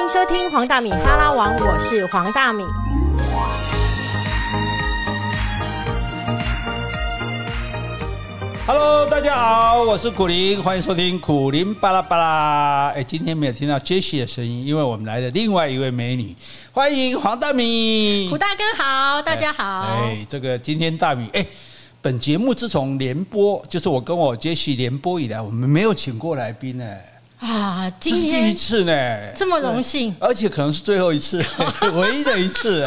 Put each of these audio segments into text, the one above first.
迎收听黄大米哈拉王，我是黄大米。Hello，大家好，我是苦林，欢迎收听苦林巴拉巴拉。哎，今天没有听到 Jessie 的声音，因为我们来了另外一位美女，欢迎黄大米。胡大哥好，大家好。哎，这个今天大米，哎，本节目自从联播，就是我跟我 Jessie 联播以来，我们没有请过来宾呢。啊，今天第一次呢，这么荣幸，而且可能是最后一次，唯一的一次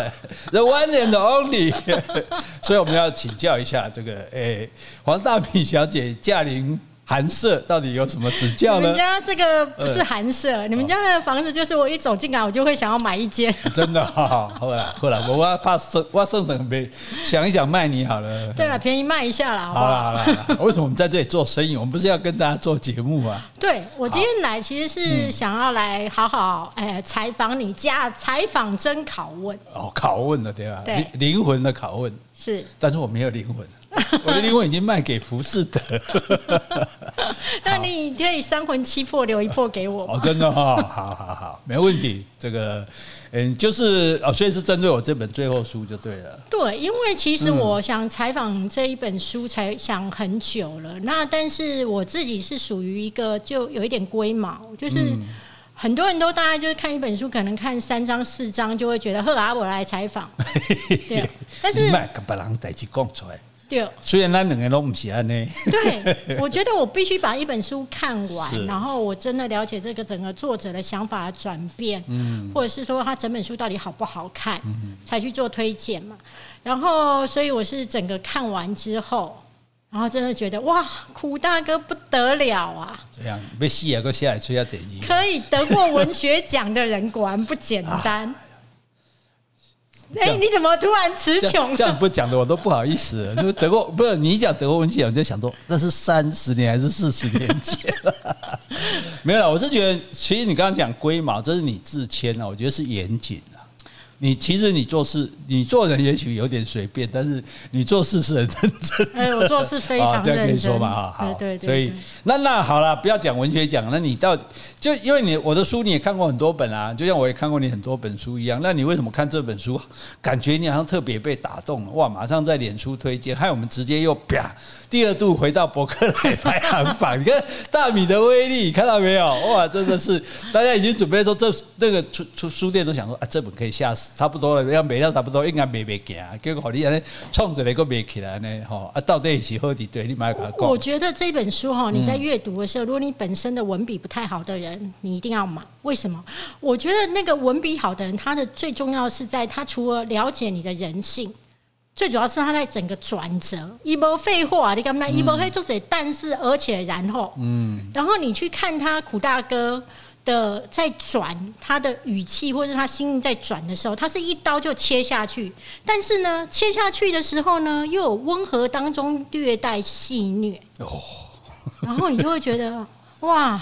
，the one and only。所以我们要请教一下这个，诶、黄大米小姐驾临寒舍，到底有什么指教呢你们？家这个不是寒舍，你们家的房子就是我一走进来，我就会想要买一间。真的，好好了，后来我要怕剩，我要剩什么？想一想卖你好了。对了，便宜卖一下啦，好？了好了好了，为什么我们在这里做生意？我们不是要跟大家做节目啊？对我今天来其实是想要来好好哎采访你家，采访真拷问哦，拷问的对吧？对灵灵魂的拷问，是。但是我没有灵魂，我的灵魂已经卖给浮士德。那你可以三魂七魄留一魄给我吗哦，真的哈、哦，好好好，没问题。这个，嗯，就是哦，所以是针对我这本最后书就对了。对，因为其实我想采访这一本书，才想很久了。那但是我自己是属于一个就有一点龟毛，就是很多人都大概就是看一本书，可能看三章四章就会觉得，呵啊，我来采访。对，但是你卖跟别人代志讲出来，对虽然咱两个都不是安呢。对，我觉得我必须把一本书看完，然后我真的了解这个整个作者的想法的转变，嗯或者是说他整本书到底好不好看，才去做推荐嘛。然后，所以我是整个看完之后，然后真的觉得哇，苦大哥不得了啊！这样被戏啊，个下来吹下这集。可以得过文学奖的人果然不简单。哎、你怎么突然词穷这样不讲的我都不好意思。就德国不是你讲德国文学奖，我就想说那是三十年还是四十年前？没有啦，我是觉得其实你刚刚讲龟毛，这是你自谦啊，我觉得是严谨。你其实你做事，你做人也许有点随便，但是你做事是很认真。哎、我做事非常认真这样可以说。嘛啊，好，对对对所以那那好了，不要讲文学奖，那你到底就因为你我的书你也看过很多本啊，就像我也看过你很多本书一样，那你为什么看这本书，感觉你好像特别被打动了？哇，马上在脸书推荐，害我们直接又啪第二度回到博客来排行榜，你看大米的威力，看到没有？哇，真的是大家已经准备说这那个出出书店都想说啊，这本可以吓死差不多了，要卖到差不多应该卖卖行，结果你安尼创一个个卖起来呢，吼啊，到底是好伫对，你买给他讲。我觉得这本书哈，嗯你在阅读的时候，如果你本身的文笔不太好的人，你一定要买。为什么？我觉得那个文笔好的人，他的最重要是在他除了了解你的人性，最主要是他在整个转折。一波废话，你干嘛？一波黑作者，但是而且然后，嗯，然后你去看他苦大哥。的在转他的语气或者他心在转的时候，他是一刀就切下去，但是呢，切下去的时候呢，又有温和当中略带戏谑，哦，然后你就会觉得哇，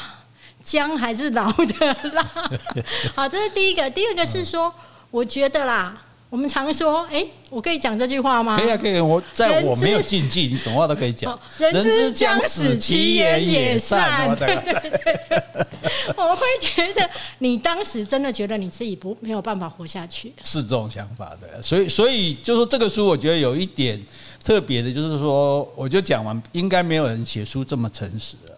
姜还是老的辣。好，这是第一个。第二个是说，我觉得啦，我们常说，哎、我可以讲这句话吗？可以啊，可以啊。我在我没有禁忌，你什么话都可以讲哦。人之将死，其言也善。对对对，我会觉得你当时真的觉得你自己不没有办法活下去。是这种想法的，所以所以就说这个书，我觉得有一点特别的，就是说，我就讲完，应该没有人写书这么诚实了。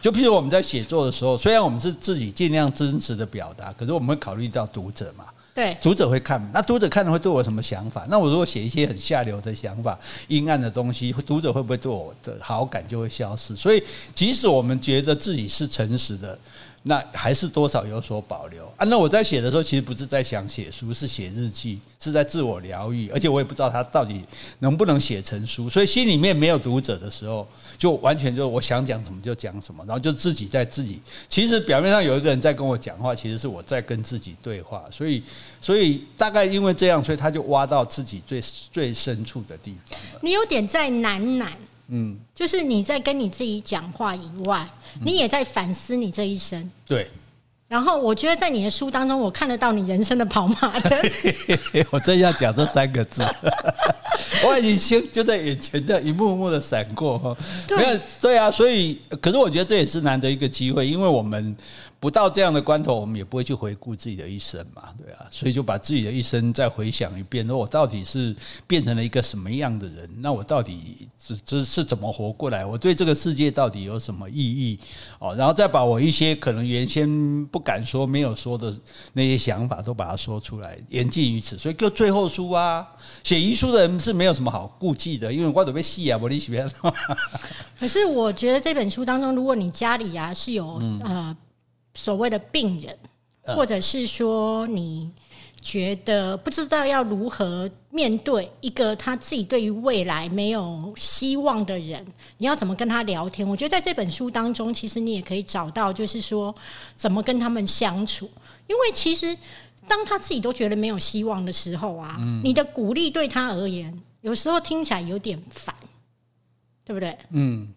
就譬如我们在写作的时候，虽然我们是自己尽量真实的表达，可是我们会考虑到读者嘛。对，读者会看，那读者看了会对我什么想法？那我如果写一些很下流的想法、阴暗的东西，读者会不会对我的好感就会消失？所以，即使我们觉得自己是诚实的，那还是多少有所保留啊。那我在写的时候，其实不是在想写书，是写日记，是在自我疗愈，而且我也不知道他到底能不能写成书，所以心里面没有读者的时候，就完全就我想讲什么就讲什么，然后就自己在自己。其实表面上有一个人在跟我讲话，其实是我在跟自己对话，所以所以大概因为这样，所以他就挖到自己最最深处的地方。你有点在喃喃，嗯，就是你在跟你自己讲话以外，你也在反思你这一生。对，然后我觉得在你的书当中，我看得到你人生的跑马灯。我正要讲这三个字，我已经就在眼前这样一幕幕的闪过哈。对没有对啊，所以可是我觉得这也是难得一个机会，因为我们不到这样的关头，我们也不会去回顾自己的一生嘛，对啊，所以就把自己的一生再回想一遍，说我到底是变成了一个什么样的人？那我到底这这是怎么活过来？我对这个世界到底有什么意义？哦，然后再把我一些可能原先不敢说、没有说的那些想法都把它说出来，言尽于此。所以就最后书啊，写遗书的人是没有什么好顾忌的，因为我准备戏啊，我你喜欢。可是我觉得这本书当中，如果你家里啊是有呃。所谓的病人，或者是说你觉得不知道要如何面对一个他自己对于未来没有希望的人，你要怎么跟他聊天？我觉得在这本书当中，其实你也可以找到，就是说怎么跟他们相处。因为其实当他自己都觉得没有希望的时候啊，你的鼓励对他而言，有时候听起来有点烦，对不对？嗯。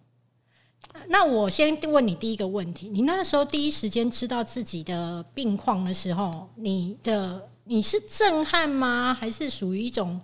那我先问你第一个问题：你那时候第一时间知道自己的病况的时候，你的你是震撼吗？还是属于一种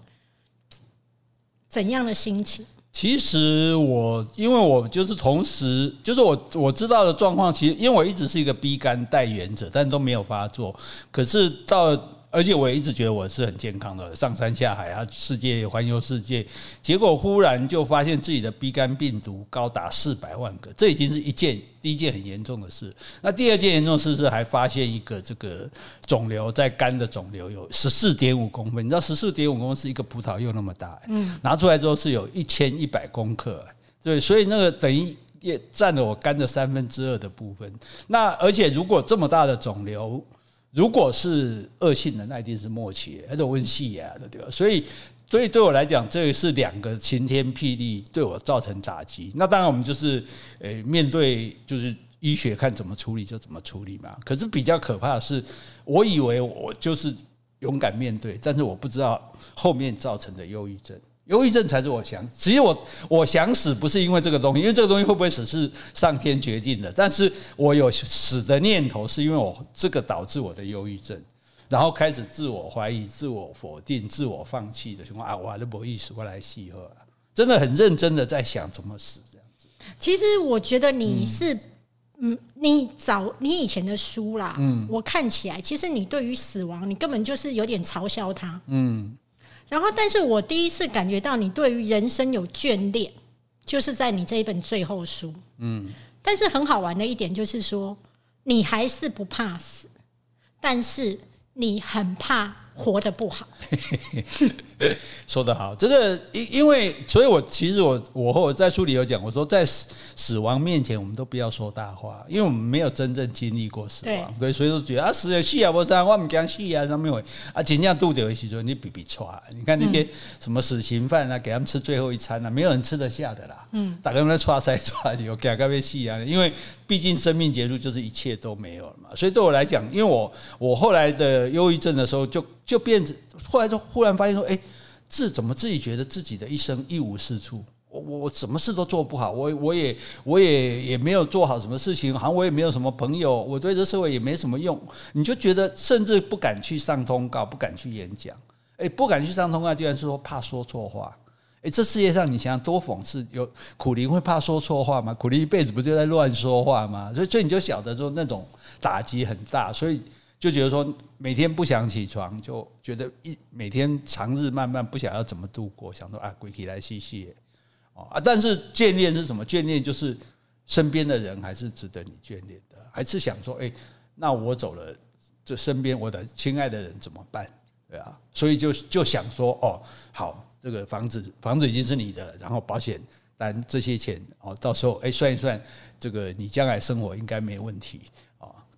怎样的心情？其实我因为我就是同时就是我我知道的状况，其实因为我一直是一个 B 肝带源者，但都没有发作。可是到而且我一直觉得我是很健康的，上山下海啊，世界环游世界，结果忽然就发现自己的 B 肝病毒高达四百万个，这已经是一件第一件很严重的事。那第二件严重事是还发现一个这个肿瘤在肝的肿瘤有十四点五公分，你知道十四点五公分是一个葡萄柚那么大，嗯，拿出来之后是有一千一百公克，对，所以那个等于也占了我肝的三分之二的部分。那而且如果这么大的肿瘤，如果是恶性的，那一定是末期，还是温细呀的，对吧？所以，所以对我来讲，这是两个晴天霹雳，对我造成打击。那当然，我们就是呃，面对就是医学看怎么处理就怎么处理嘛。可是比较可怕的是，我以为我就是勇敢面对，但是我不知道后面造成的忧郁症。忧郁症才是我想，其实我我想死不是因为这个东西，因为这个东西会不会死是上天决定的。但是我有死的念头，是因为我这个导致我的忧郁症，然后开始自我怀疑、自我否定、自我放弃的情况啊，我还是没意思过来戏喝，真的很认真的在想怎么死这样子。其实我觉得你是，嗯，你找你以前的书啦，嗯，我看起来其实你对于死亡，你根本就是有点嘲笑他，嗯。然后，但是我第一次感觉到你对于人生有眷恋，就是在你这一本最后书。嗯，但是很好玩的一点就是说，你还是不怕死，但是你很怕。活得不好，说得好，这个因因为，所以我其实我我和我在书里有讲，我说在死死亡面前，我们都不要说大话，因为我们没有真正经历过死亡，对，所以说觉得啊死了死啊不生，我们讲死啊上面会啊尽量度掉一些说你比比差，你看那些什么死刑犯啊，给他们吃最后一餐啊，没有人吃得下的啦，嗯，打个那抓塞抓有给他被戏啊，因为毕竟生命结束就是一切都没有了嘛，所以对我来讲，因为我我后来的忧郁症的时候就。就变成后来就忽然发现说，哎，自怎么自己觉得自己的一生一无是处，我我我什么事都做不好，我我也我也也没有做好什么事情，好像我也没有什么朋友，我对这社会也没什么用，你就觉得甚至不敢去上通告，不敢去演讲，哎，不敢去上通告，居然是说怕说错话，哎，这世界上你想想多讽刺，有苦林会怕说错话吗？苦林一辈子不就在乱说话吗？所以所以你就晓得说那种打击很大，所以。就觉得说每天不想起床，就觉得一每天长日漫漫，不想要怎么度过，想说啊，归起来细细哦啊！但是眷恋是什么？眷恋就是身边的人还是值得你眷恋的，还是想说，哎，那我走了，这身边我的亲爱的人怎么办？对啊，所以就就想说，哦，好，这个房子房子已经是你的，然后保险单这些钱哦，到时候哎算一算，这个你将来生活应该没问题。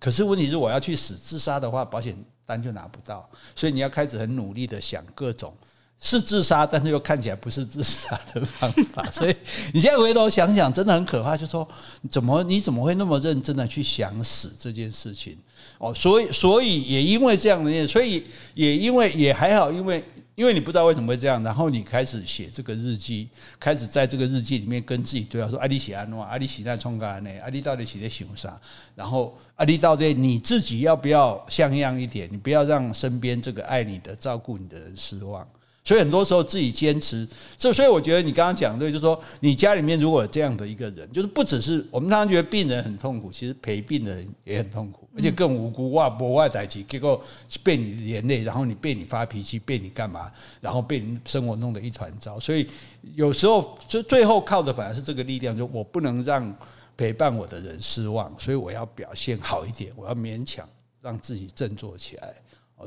可是问题是，我要去死自杀的话，保险单就拿不到，所以你要开始很努力的想各种是自杀，但是又看起来不是自杀的方法。所以你现在回头想想，真的很可怕。就说怎么你怎么会那么认真的去想死这件事情？哦，所以所以也因为这样的，所以也因为也还好，因为。因为你不知道为什么会这样，然后你开始写这个日记，开始在这个日记里面跟自己对话，说：“阿里写安诺，阿里写在冲干呢？阿里到底写在想啥？然后阿里到底你自己要不要像样一点？你不要让身边这个爱你的、照顾你的人失望。”所以很多时候自己坚持，这所以我觉得你刚刚讲对，就是说你家里面如果有这样的一个人，就是不只是我们常常觉得病人很痛苦，其实陪病的人也很痛苦，而且更无辜哇，博外在起，结果被你连累，然后你被你发脾气，被你干嘛，然后被你生活弄得一团糟。所以有时候就最后靠的反而是这个力量，就我不能让陪伴我的人失望，所以我要表现好一点，我要勉强让自己振作起来。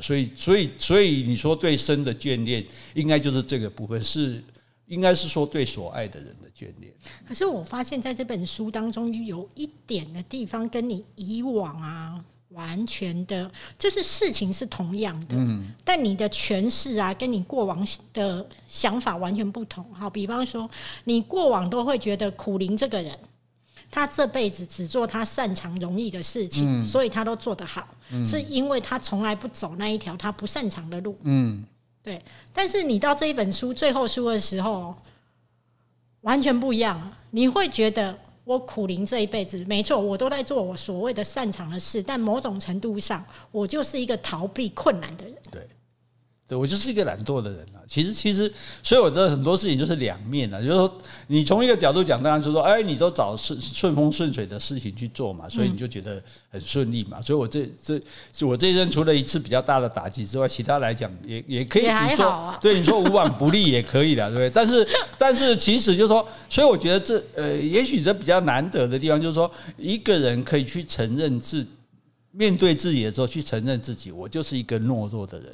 所以，所以，所以你说对生的眷恋，应该就是这个部分，是应该是说对所爱的人的眷恋。可是我发现，在这本书当中，有一点的地方跟你以往啊，完全的，就是事情是同样的，嗯，但你的诠释啊，跟你过往的想法完全不同。好，比方说，你过往都会觉得苦灵这个人。他这辈子只做他擅长、容易的事情，所以他都做得好，是因为他从来不走那一条他不擅长的路。嗯，对。但是你到这一本书最后书的时候，完全不一样。你会觉得我苦灵这一辈子，没错，我都在做我所谓的擅长的事，但某种程度上，我就是一个逃避困难的人。对。对我就是一个懒惰的人了。其实，其实，所以我觉得很多事情就是两面的。就是说，你从一个角度讲，当然是说，哎，你都找顺顺风顺水的事情去做嘛，所以你就觉得很顺利嘛。所以我这这，我这一生除了一次比较大的打击之外，其他来讲也也可以你说，对你说无往不利也可以的，对不对？但是，但是，其实就是说，所以我觉得这呃，也许这比较难得的地方，就是说，一个人可以去承认自面对自己的时候，去承认自己，我就是一个懦弱的人。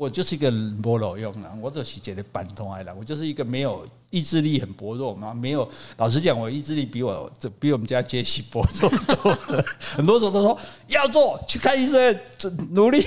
我就是一个没路用人，我就是觉得板通爱人，我就是一个没有意志力很薄弱嘛，没有。老实讲，我意志力比我这比我们家杰西薄弱多了。很多时候都说要做，去看医生，努力。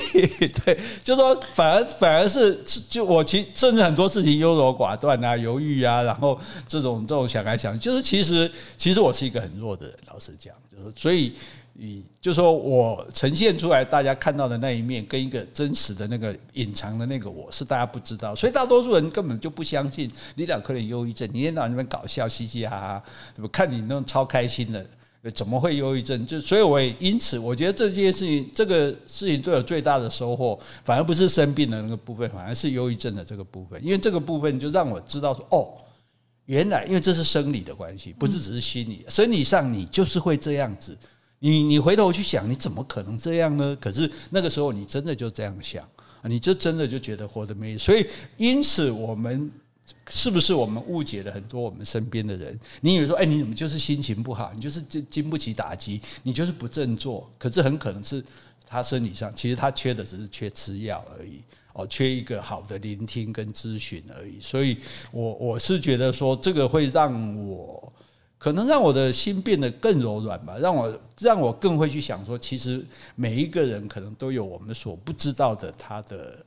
对，就说反而反而是就我其甚至很多事情优柔寡断啊，犹豫啊，然后这种这种想来想，就是其实其实我是一个很弱的人。老实讲，就是所以。以就说我呈现出来，大家看到的那一面，跟一个真实的那个隐藏的那个我是大家不知道，所以大多数人根本就不相信你俩可能忧郁症。你天到那边搞笑，嘻嘻哈哈，对吧？看你那种超开心的，怎么会忧郁症？就所以我也因此，我觉得这件事情，这个事情对我最大的收获，反而不是生病的那个部分，反而是忧郁症的这个部分，因为这个部分就让我知道说，哦，原来因为这是生理的关系，不是只是心理，生理上你就是会这样子。你你回头去想，你怎么可能这样呢？可是那个时候你真的就这样想，你就真的就觉得活得没意思。所以因此，我们是不是我们误解了很多我们身边的人？你以为说，哎，你怎么就是心情不好？你就是经经不起打击，你就是不振作。可是很可能是他生理上，其实他缺的只是缺吃药而已，哦，缺一个好的聆听跟咨询而已。所以我我是觉得说，这个会让我。可能让我的心变得更柔软吧，让我让我更会去想说，其实每一个人可能都有我们所不知道的他的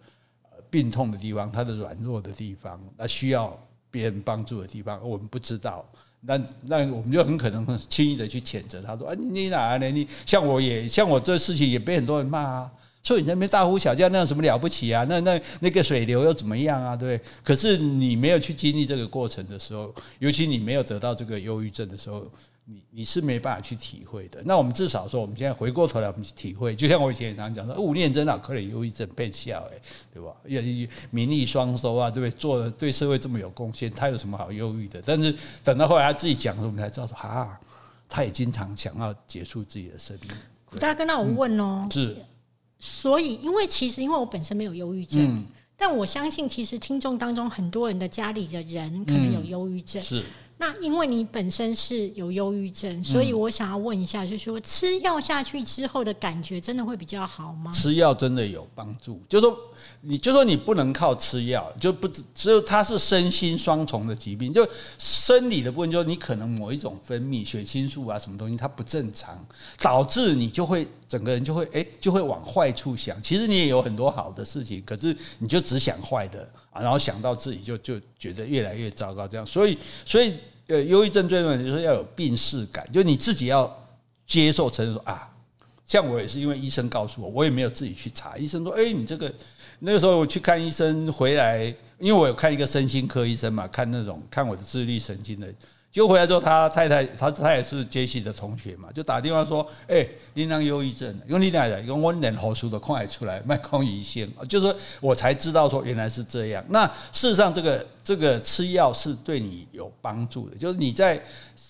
病痛的地方，他的软弱的地方，那需要别人帮助的地方，我们不知道，那那我们就很可能轻易的去谴责他说，啊，你哪呢？你像我也像我这事情也被很多人骂啊。所以你那边大呼小叫，那有什么了不起啊？那那那个水流又怎么样啊？对，可是你没有去经历这个过程的时候，尤其你没有得到这个忧郁症的时候，你你是没办法去体会的。那我们至少说，我们现在回过头来，我们去体会。就像我以前也常讲说，五念真的可能忧郁症变笑哎，对吧？也名利双收啊，对不对？做对社会这么有贡献，他有什么好忧郁的？但是等到后来他自己讲的时候，我们才知道说，啊，他也经常想要结束自己的生命。大家跟那我问哦，是。所以，因为其实因为我本身没有忧郁症，但我相信其实听众当中很多人的家里的人可能有忧郁症。是。那因为你本身是有忧郁症，所以我想要问一下，就是说吃药下去之后的感觉真的会比较好吗？吃药真的有帮助，就说你就说你不能靠吃药，就不只只有它是身心双重的疾病，就生理的部分，就你可能某一种分泌血清素啊什么东西它不正常，导致你就会整个人就会哎就会往坏处想。其实你也有很多好的事情，可是你就只想坏的啊。然后想到自己就就觉得越来越糟糕，这样，所以所以呃，忧郁症最重要就是要有病视感，就你自己要接受承认说啊，像我也是因为医生告诉我，我也没有自己去查，医生说，哎，你这个那个时候我去看医生回来，因为我有看一个身心科医生嘛，看那种看我的自律神经的。就回来之后，他太太他他也是杰西的同学嘛，就打电话说：“哎，你那忧郁症，用你俩因为我连喉书都看出来，脉空胰腺，就是说我才知道说原来是这样。那事实上，这个这个吃药是对你有帮助的，就是你在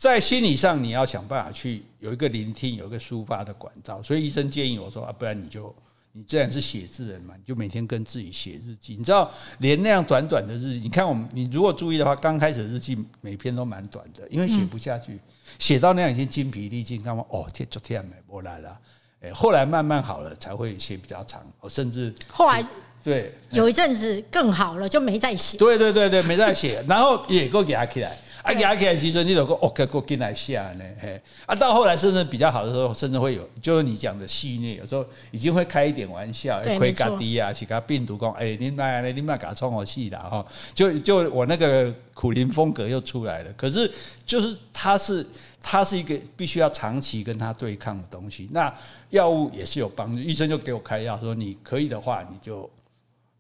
在心理上你要想办法去有一个聆听，有一个抒发的管道。所以医生建议我说啊，不然你就。”你既然是写字人嘛，你就每天跟自己写日记。你知道，连那样短短的日记，你看我们，你如果注意的话，刚开始的日记每篇都蛮短的，因为写不下去，写到那样已经精疲力尽，干嘛？哦，天，昨天没我来了，哎，后来慢慢好了，才会写比较长，哦，甚至后来对，有一阵子更好了，就没再写。对对对对，没再写，然后也够给他起来。啊，压起来其实你有个 OK 过进来下呢，嘿，啊，到后来甚至比较好的时候，甚至会有，就是你讲的戏虐，有时候已经会开一点玩笑，亏咖低啊，是个病毒讲，哎，你妈呢，你妈搞冲我戏了哈，就就我那个苦灵风格又出来了。可是就是它是它是一个必须要长期跟它对抗的东西，那药物也是有帮助，医生就给我开药，说你可以的话，你就。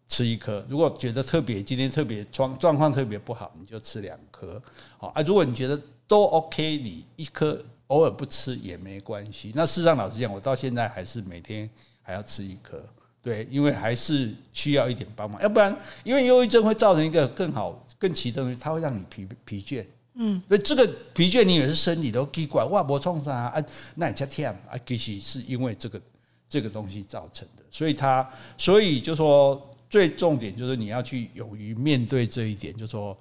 吃一颗，如果觉得特别今天特别状状况特别不好，你就吃两颗。好啊，如果你觉得都 OK，你一颗偶尔不吃也没关系。那事实上，老实讲，我到现在还是每天还要吃一颗，对，因为还是需要一点帮忙。要不然，因为忧郁症会造成一个更好、更奇特的东西，它会让你疲疲倦。嗯，所以这个疲倦你也是身体都奇怪，哇，我创伤啊，那你才跳啊，其实是因为这个这个东西造成的。所以它，所以就说。最重点就是你要去勇于面对这一点，就说，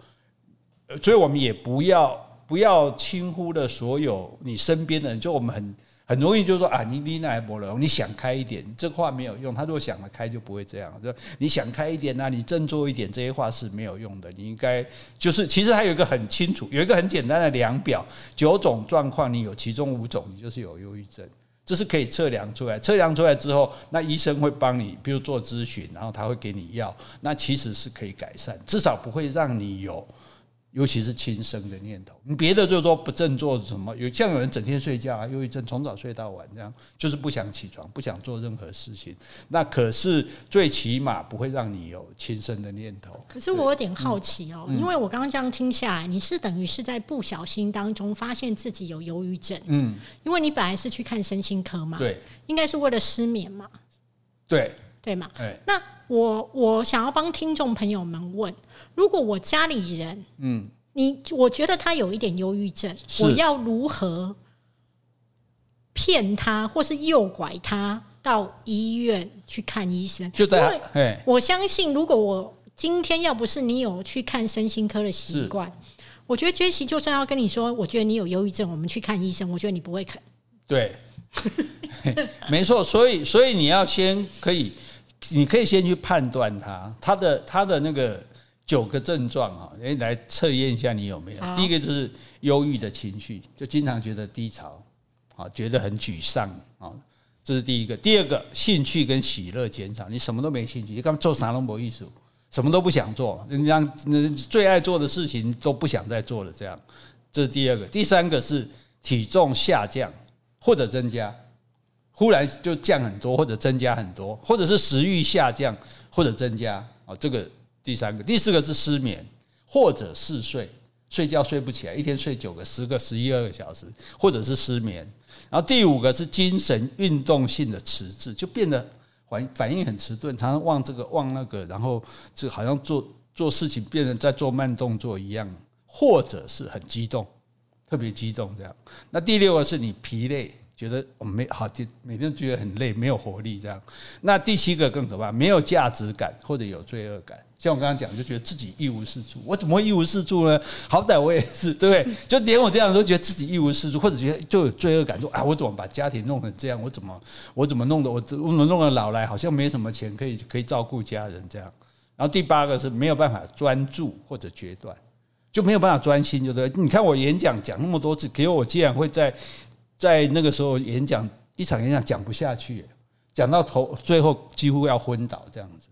所以我们也不要不要轻忽了所有你身边的人。就我们很很容易就说啊，你你那波了，你想开一点，这话没有用。他如果想得开，就不会这样。就你想开一点啊，你振作一点，这些话是没有用的。你应该就是其实还有一个很清楚，有一个很简单的量表，九种状况，你有其中五种，你就是有忧郁症。这是可以测量出来，测量出来之后，那医生会帮你，比如做咨询，然后他会给你药，那其实是可以改善，至少不会让你有。尤其是轻生的念头，你别的就是说不振作什么，有像有人整天睡觉啊，忧郁症从早睡到晚这样，就是不想起床，不想做任何事情。那可是最起码不会让你有轻生的念头。可是我有点好奇哦，因为我刚刚这样听下来，你是等于是在不小心当中发现自己有忧郁症，嗯，因为你本来是去看身心科嘛，对，应该是为了失眠嘛，对，对嘛，那我我想要帮听众朋友们问。如果我家里人，嗯，你我觉得他有一点忧郁症，我要如何骗他，或是诱拐他到医院去看医生？就在，我相信，如果我今天要不是你有去看身心科的习惯，我觉得杰西就算要跟你说，我觉得你有忧郁症，我们去看医生，我觉得你不会肯。对，没错，所以所以你要先可以，你可以先去判断他他的他的那个。九个症状哈，哎，来测验一下你有没有。第一个就是忧郁的情绪，就经常觉得低潮，啊，觉得很沮丧啊，这是第一个。第二个，兴趣跟喜乐减少，你什么都没兴趣，你干嘛做啥都没艺术，什么都不想做，人家最爱做的事情都不想再做了，这样，这是第二个。第三个是体重下降或者增加，忽然就降很多或者增加很多，或者是食欲下降或者增加啊，这个。第三个、第四个是失眠或者嗜睡，睡觉睡不起来，一天睡九个、十个、十一二个小时，或者是失眠。然后第五个是精神运动性的迟滞，就变得反反应很迟钝，常常忘这个忘那个，然后就好像做做事情变成在做慢动作一样，或者是很激动，特别激动这样。那第六个是你疲累。觉得我没好，就每天觉得很累，没有活力，这样。那第七个更可怕，没有价值感或者有罪恶感。像我刚刚讲，就觉得自己一无是处。我怎么会一无是处呢？好歹我也是，对不对？就连我这样都觉得自己一无是处，或者觉得就有罪恶感，说啊，我怎么把家庭弄成这样？我怎么我怎么弄的？我我怎么弄的老来好像没什么钱可以可以照顾家人这样。然后第八个是没有办法专注或者决断，就没有办法专心，就对。你看我演讲讲那么多次，给我竟然会在。在那个时候演讲一场演讲讲不下去，讲到头最后几乎要昏倒这样子，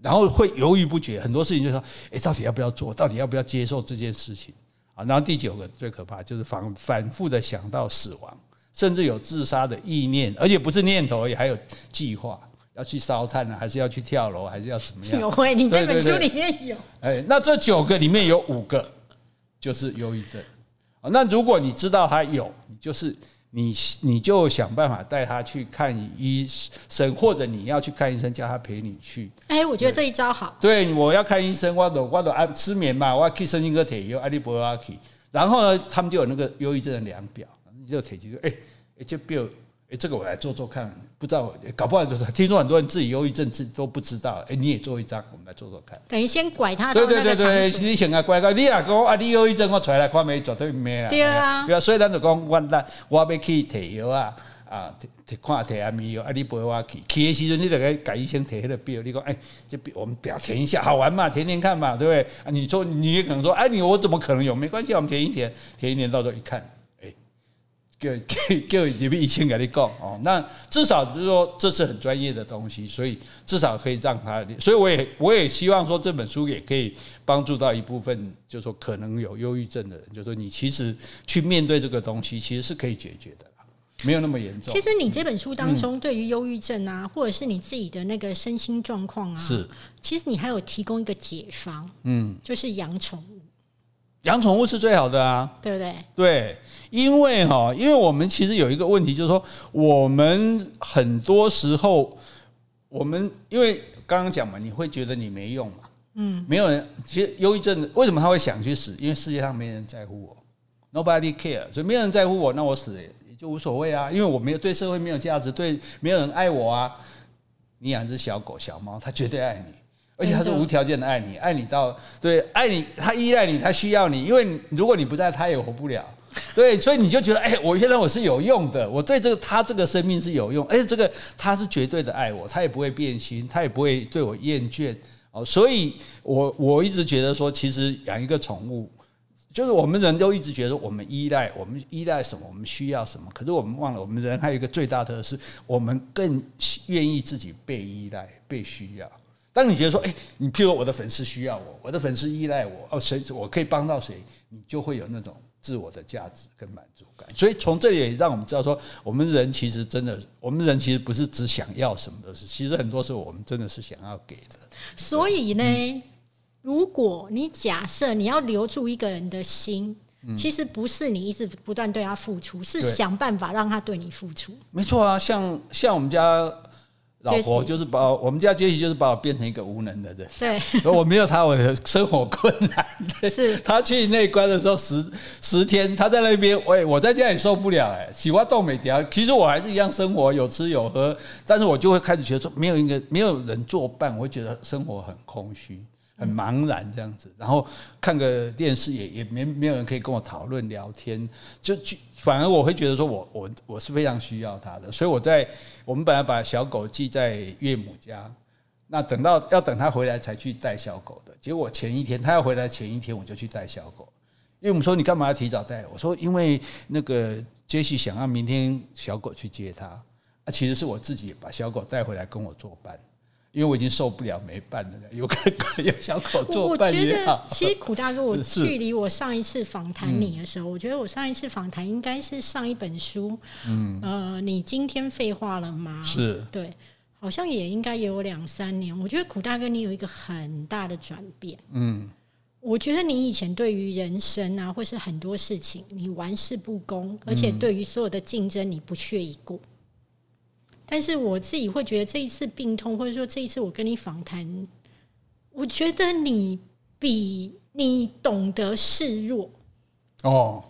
然后会犹豫不决，很多事情就说：哎，到底要不要做？到底要不要接受这件事情？啊，然后第九个最可怕就是反反复的想到死亡，甚至有自杀的意念，而且不是念头，也还有计划要去烧炭呢，还是要去跳楼，还是要怎么样？有会，你这本书里面有。哎，那这九个里面有五个就是忧郁症。啊那如果你知道他有，你就是你你就想办法带他去看医生，或者你要去看医生，叫他陪你去。哎，我觉得这一招好。对，我要看医生，我都我都爱失眠嘛，我要去神经科铁药，阿利博阿去。然后呢，他们就有那个忧郁症的量表，你就铁就说，哎，哎，这表，哎，这个我来做做看，不知道，搞不好就是听说很多人自己忧郁症自己都不知道，哎，你也做一张，我们来做做看。等于先拐他对对对对，你想啊，拐拐，你啊讲啊，你忧郁症我出来看没，绝对没啊。对啊，对啊，所以咱就讲，我那我要去提药啊。啊，提看提安眠药，啊，你陪我去，去的时阵你得给改医生提迄个表，你讲，哎，这表我们表填一下，好玩嘛，填填看嘛，对不对？啊，你说你也可能说，哎，你我怎么可能有？没关系，我们填一填，填一填，到时候一看，哎，叫 叫叫你们以前跟你讲哦，那至少就是说这是很专业的东西，所以至少可以让他，所以我也我也希望说这本书也可以帮助到一部分，就是说可能有忧郁症的人，就是说你其实去面对这个东西，其实是可以解决的。没有那么严重。其实你这本书当中，对于忧郁症啊，或者是你自己的那个身心状况啊，是，其实你还有提供一个解方，嗯，就是养宠物。养宠物是最好的啊，对不对？对，因为哈，因为我们其实有一个问题，就是说，我们很多时候，我们因为刚刚讲嘛，你会觉得你没用嘛，嗯，没有人。其实忧郁症为什么他会想去死？因为世界上没人在乎我，nobody care，所以没有人在乎我，那我死也。就无所谓啊，因为我没有对社会没有价值，对没有人爱我啊。你养只小狗小猫，它绝对爱你，而且他是无条件的爱你，爱你到对爱你，他依赖你，他需要你，因为如果你不在，他也活不了。对，所以你就觉得，哎，我原来我是有用的，我对这个他这个生命是有用，而且这个他是绝对的爱我，他也不会变心，他也不会对我厌倦哦。所以我我一直觉得说，其实养一个宠物。就是我们人都一直觉得我们依赖，我们依赖什么，我们需要什么。可是我们忘了，我们人还有一个最大的是，我们更愿意自己被依赖、被需要。当你觉得说，哎，你譬如我的粉丝需要我，我的粉丝依赖我，哦，谁我可以帮到谁，你就会有那种自我的价值跟满足感。所以从这里也让我们知道说，我们人其实真的，我们人其实不是只想要什么的事，其实很多时候我们真的是想要给的。所以呢？如果你假设你要留住一个人的心，其实不是你一直不断对他付出，是想办法让他对你付出。没错啊，像像我们家老婆就是把我们家杰西就是把我变成一个无能的人。对，我没有他，我的生活困难。是 他去内关的时候十十天，他在那边，喂，我在家也受不了哎，喜欢动美条。其实我还是一样生活，有吃有喝，但是我就会开始觉得说，没有一个没有人作伴，我会觉得生活很空虚。很茫然这样子，然后看个电视也也没没有人可以跟我讨论聊天，就就反而我会觉得说我我我是非常需要他的，所以我在我们本来把小狗寄在岳母家，那等到要等他回来才去带小狗的，结果前一天他要回来前一天我就去带小狗，岳母说你干嘛要提早带？我说因为那个杰西想要明天小狗去接他，啊其实是我自己把小狗带回来跟我作伴。因为我已经受不了没伴了，有个有小狗做伴也好。其实苦大哥，我 距离我上一次访谈你的时候，我觉得我上一次访谈应该是上一本书。嗯，呃，你今天废话了吗？是对，好像也应该也有两三年。我觉得苦大哥，你有一个很大的转变。嗯，我觉得你以前对于人生啊，或是很多事情，你玩世不恭，而且对于所有的竞争，你不屑一顾。但是我自己会觉得这一次病痛，或者说这一次我跟你访谈，我觉得你比你懂得示弱哦。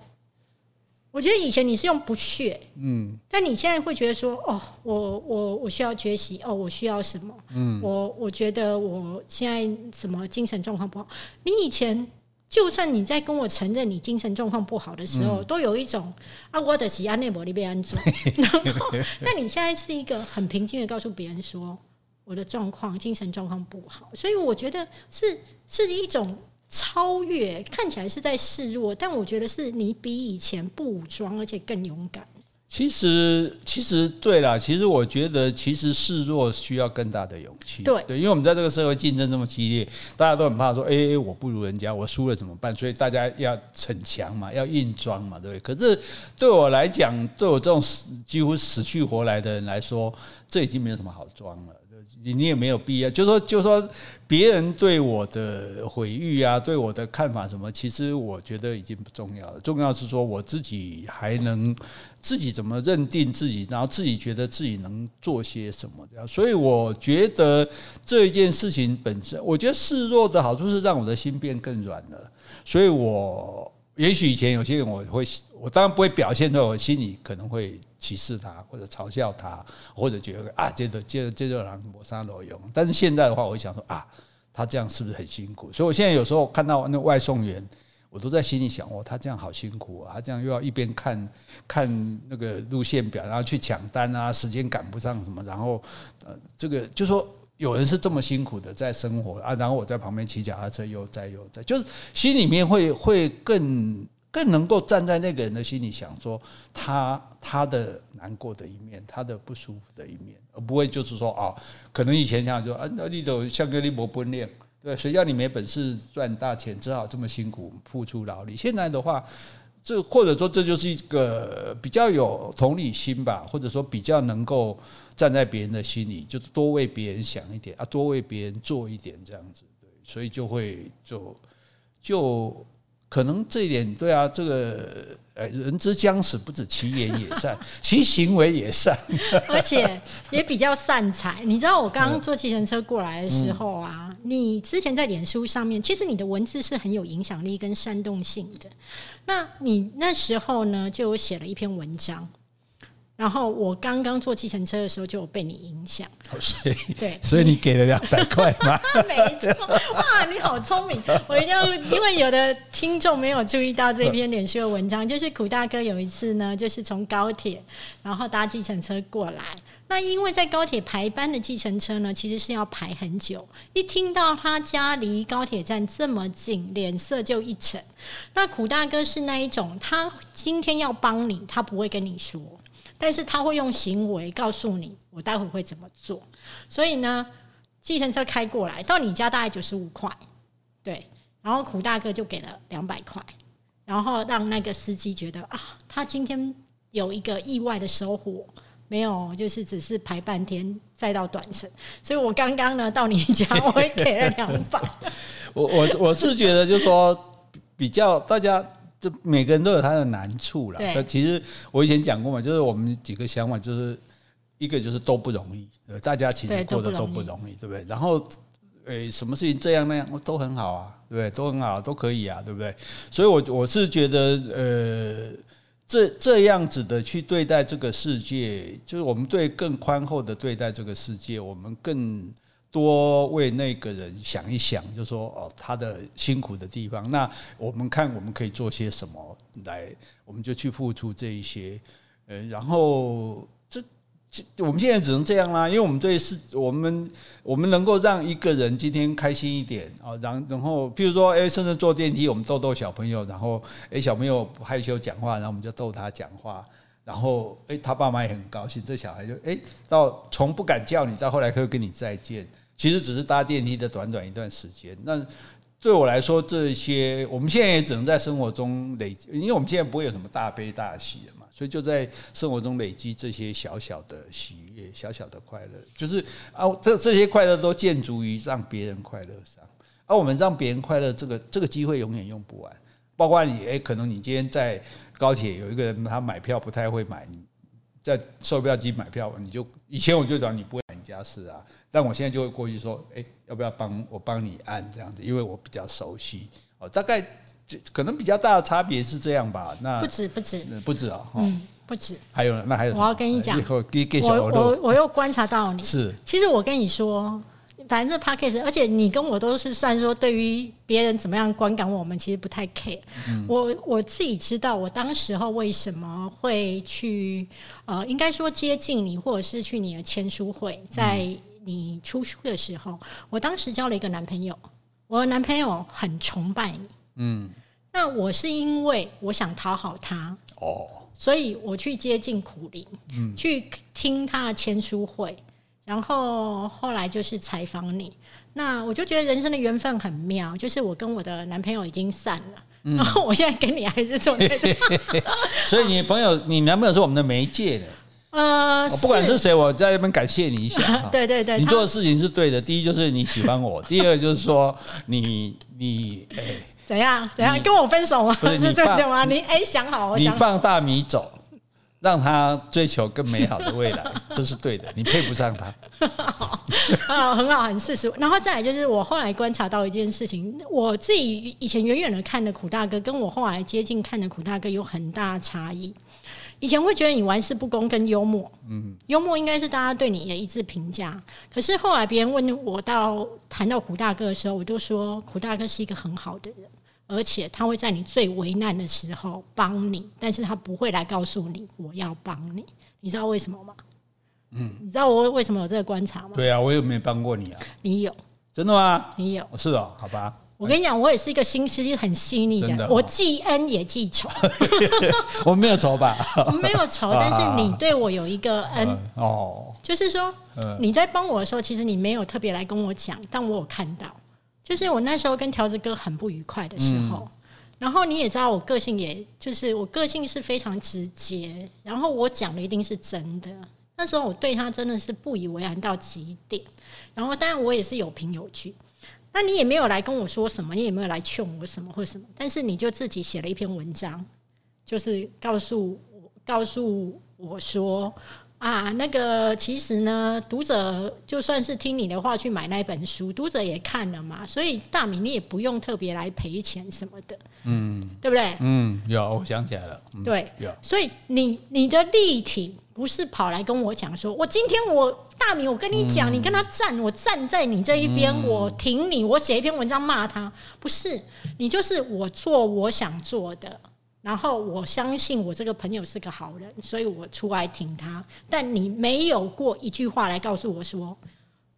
我觉得以前你是用不屑，嗯，但你现在会觉得说，哦，我我我需要学习，哦，我需要什么，嗯，我我觉得我现在什么精神状况不好，你以前。就算你在跟我承认你精神状况不好的时候，都有一种啊，我的喜安内伯利被安住。然后，那你现在是一个很平静的告诉别人说我的状况精神状况不好，所以我觉得是是一种超越，看起来是在示弱，但我觉得是你比以前不武装，而且更勇敢。其实，其实对了。其实我觉得，其实示弱需要更大的勇气。对，对，因为我们在这个社会竞争这么激烈，大家都很怕说：“哎，我不如人家，我输了怎么办？”所以大家要逞强嘛，要硬装嘛，对不对？可是对我来讲，对我这种死几乎死去活来的人来说，这已经没有什么好装了。你你也没有必要，就说就说别人对我的毁誉啊，对我的看法什么，其实我觉得已经不重要了。重要是说我自己还能自己怎么认定自己，然后自己觉得自己能做些什么这样。所以我觉得这一件事情本身，我觉得示弱的好处是让我的心变更软了。所以我也许以前有些人我会，我当然不会表现出来，我心里可能会。歧视他，或者嘲笑他，或者觉得啊，接着接着接着让抹杀挪用。但是现在的话，我想说啊，他这样是不是很辛苦？所以我现在有时候看到那外送员，我都在心里想哦，他这样好辛苦啊，他这样又要一边看看那个路线表，然后去抢单啊，时间赶不上什么，然后呃，这个就说有人是这么辛苦的在生活啊，然后我在旁边骑脚踏车悠哉悠哉，就是心里面会会更。更能够站在那个人的心里想说他他的难过的一面，他的不舒服的一面，而不会就是说哦，可能以前想说啊，那你都像个你伯不练，对，谁叫你没本事赚大钱，只好这么辛苦付出劳力。现在的话，这或者说这就是一个比较有同理心吧，或者说比较能够站在别人的心里，就是多为别人想一点啊，多为别人做一点这样子，对，所以就会就就。可能这一点对啊，这个呃，人之将死，不止其言也善，其行为也善，而且也比较善财。你知道我刚刚坐计程车过来的时候啊，你之前在脸书上面，其实你的文字是很有影响力跟煽动性的。那你那时候呢，就有写了一篇文章。然后我刚刚坐计程车的时候，就有被你影响。所以对，所以你给了两百块吗？没错，哇，你好聪明！我一定要，因为有的听众没有注意到这篇脸书的文章，就是苦大哥有一次呢，就是从高铁然后搭计程车过来。那因为在高铁排班的计程车呢，其实是要排很久。一听到他家离高铁站这么近，脸色就一沉。那苦大哥是那一种，他今天要帮你，他不会跟你说。但是他会用行为告诉你，我待会会怎么做。所以呢，计程车开过来到你家大概九十五块，对，然后苦大哥就给了两百块，然后让那个司机觉得啊，他今天有一个意外的收获，没有就是只是排半天再到短程。所以我刚刚呢到你家，我也给了两百。我我我是觉得，就是说比较大家。就每个人都有他的难处了。对，其实我以前讲过嘛，就是我们几个想法，就是一个就是都不容易，呃大家其实过得都不容易，对不对？然后，诶，什么事情这样那样都很好啊，对不对？都很好，都可以啊，对不对？所以，我我是觉得，呃，这这样子的去对待这个世界，就是我们对更宽厚的对待这个世界，我们更。多为那个人想一想，就说哦，他的辛苦的地方。那我们看我们可以做些什么来，我们就去付出这一些。呃，然后这这我们现在只能这样啦，因为我们对是，我们我们能够让一个人今天开心一点啊，然然后，譬如说，哎，甚至坐电梯，我们逗逗小朋友，然后，哎，小朋友害羞讲话，然后我们就逗他讲话，然后，哎，他爸妈也很高兴，这小孩就哎，到从不敢叫你，到后来会跟你再见。其实只是搭电梯的短短一段时间，那对我来说，这些我们现在也只能在生活中累积，因为我们现在不会有什么大悲大喜的嘛，所以就在生活中累积这些小小的喜悦、小小的快乐，就是啊，这这些快乐都建筑于让别人快乐上，而我们让别人快乐，这个这个机会永远用不完。包括你，诶，可能你今天在高铁有一个人，他买票不太会买，在售票机买票，你就以前我就讲你不会买家事啊。但我现在就会过去说，哎，要不要帮我帮你按这样子？因为我比较熟悉哦。大概可能比较大的差别是这样吧。那不止不止不止啊，嗯，不止。还有那还有，我要跟你讲，我我我又观察到你是。其实我跟你说，反正 p a c k a g e 而且你跟我都是算说，对于别人怎么样观感我们，其实不太 care。我我自己知道，我当时候为什么会去呃，应该说接近你，或者是去你的签书会，在。你出书的时候，我当时交了一个男朋友，我的男朋友很崇拜你，嗯，那我是因为我想讨好他，哦，所以我去接近苦林，嗯，去听他的签书会，然后后来就是采访你，那我就觉得人生的缘分很妙，就是我跟我的男朋友已经散了，然后我现在跟你还是坐在这，所以你朋友，你男朋友是我们的媒介的。呃，哦不管是谁，我在这边感谢你一下。对对对，你做的事情是对的。第一就是你喜欢我，第二就是说你你哎、怎样怎样跟我分手吗？不是你放对对吗？你哎想好，我想好。你放大米走，让他追求更美好的未来，这是对的。你配不上他。啊，很好，很事实。然后再来就是，我后来观察到一件事情，我自己以前远远的看的苦大哥，跟我后来接近看的苦大哥有很大差异。以前会觉得你玩世不恭跟幽默，嗯，幽默应该是大家对你的一致评价。可是后来别人问我到谈到苦大哥的时候，我就说苦大哥是一个很好的人，而且他会在你最为难的时候帮你，但是他不会来告诉你我要帮你。你知道为什么吗？嗯，你知道我为什么有这个观察吗？对啊，我有没有帮过你啊？你有，真的吗？你有。是哦，好吧。我跟你讲，我也是一个心思很细腻的人，真的哦我记恩也记仇，我没有仇吧？我没有仇，但是你对我有一个恩，嗯哦，就是说嗯你在帮我的时候，其实你没有特别来跟我讲，但我有看到，就是我那时候跟条子哥很不愉快的时候。嗯然后你也知道，我个性也就是我个性是非常直接，然后我讲的一定是真的。那时候我对他真的是不以为然到极点，然后当然我也是有凭有据。那你也没有来跟我说什么，你也没有来劝我什么或什么，但是你就自己写了一篇文章，就是告诉我告诉我说啊，那个其实呢，读者就算是听你的话去买那本书，读者也看了嘛，所以大米你也不用特别来赔钱什么的，嗯，对不对？嗯，有，我想起来了。嗯，对，有。所以你你的力挺不是跑来跟我讲说，我今天我大米，我跟你讲，你跟他站，我站在你这一边，我挺你，我写一篇文章骂他，不是你就是我做我想做的。然后我相信我这个朋友是个好人，所以我出来挺他。但你没有过一句话来告诉我说：“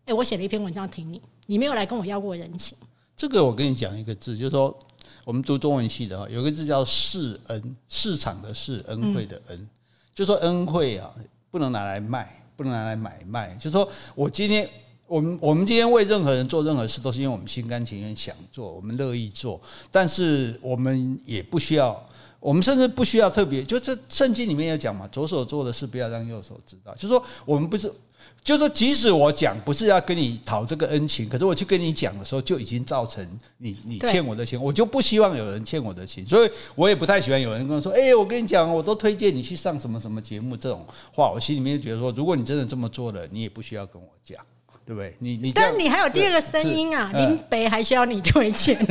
哎、我写了一篇文章挺你。”你没有来跟我要过人情。这个我跟你讲一个字，就是说我们读中文系的哈，有个字叫世恩，市场的市，恩惠的恩，就说恩惠啊，不能拿来卖，不能拿来买卖。就说我今天。我们我们今天为任何人做任何事，都是因为我们心甘情愿想做，我们乐意做，但是我们也不需要，我们甚至不需要特别，就这圣经里面有讲嘛，左手做的事不要让右手知道，就是说我们不是就是说，即使我讲不是要跟你讨这个恩情，可是我去跟你讲的时候，就已经造成你你欠我的钱，我就不希望有人欠我的情，所以我也不太喜欢有人跟我说：“哎、我跟你讲，我都推荐你去上什么什么节目。”这种话，我心里面觉得说，如果你真的这么做了，你也不需要跟我讲，对不对？你你但你还有第二个声音啊，林北还需要你推荐。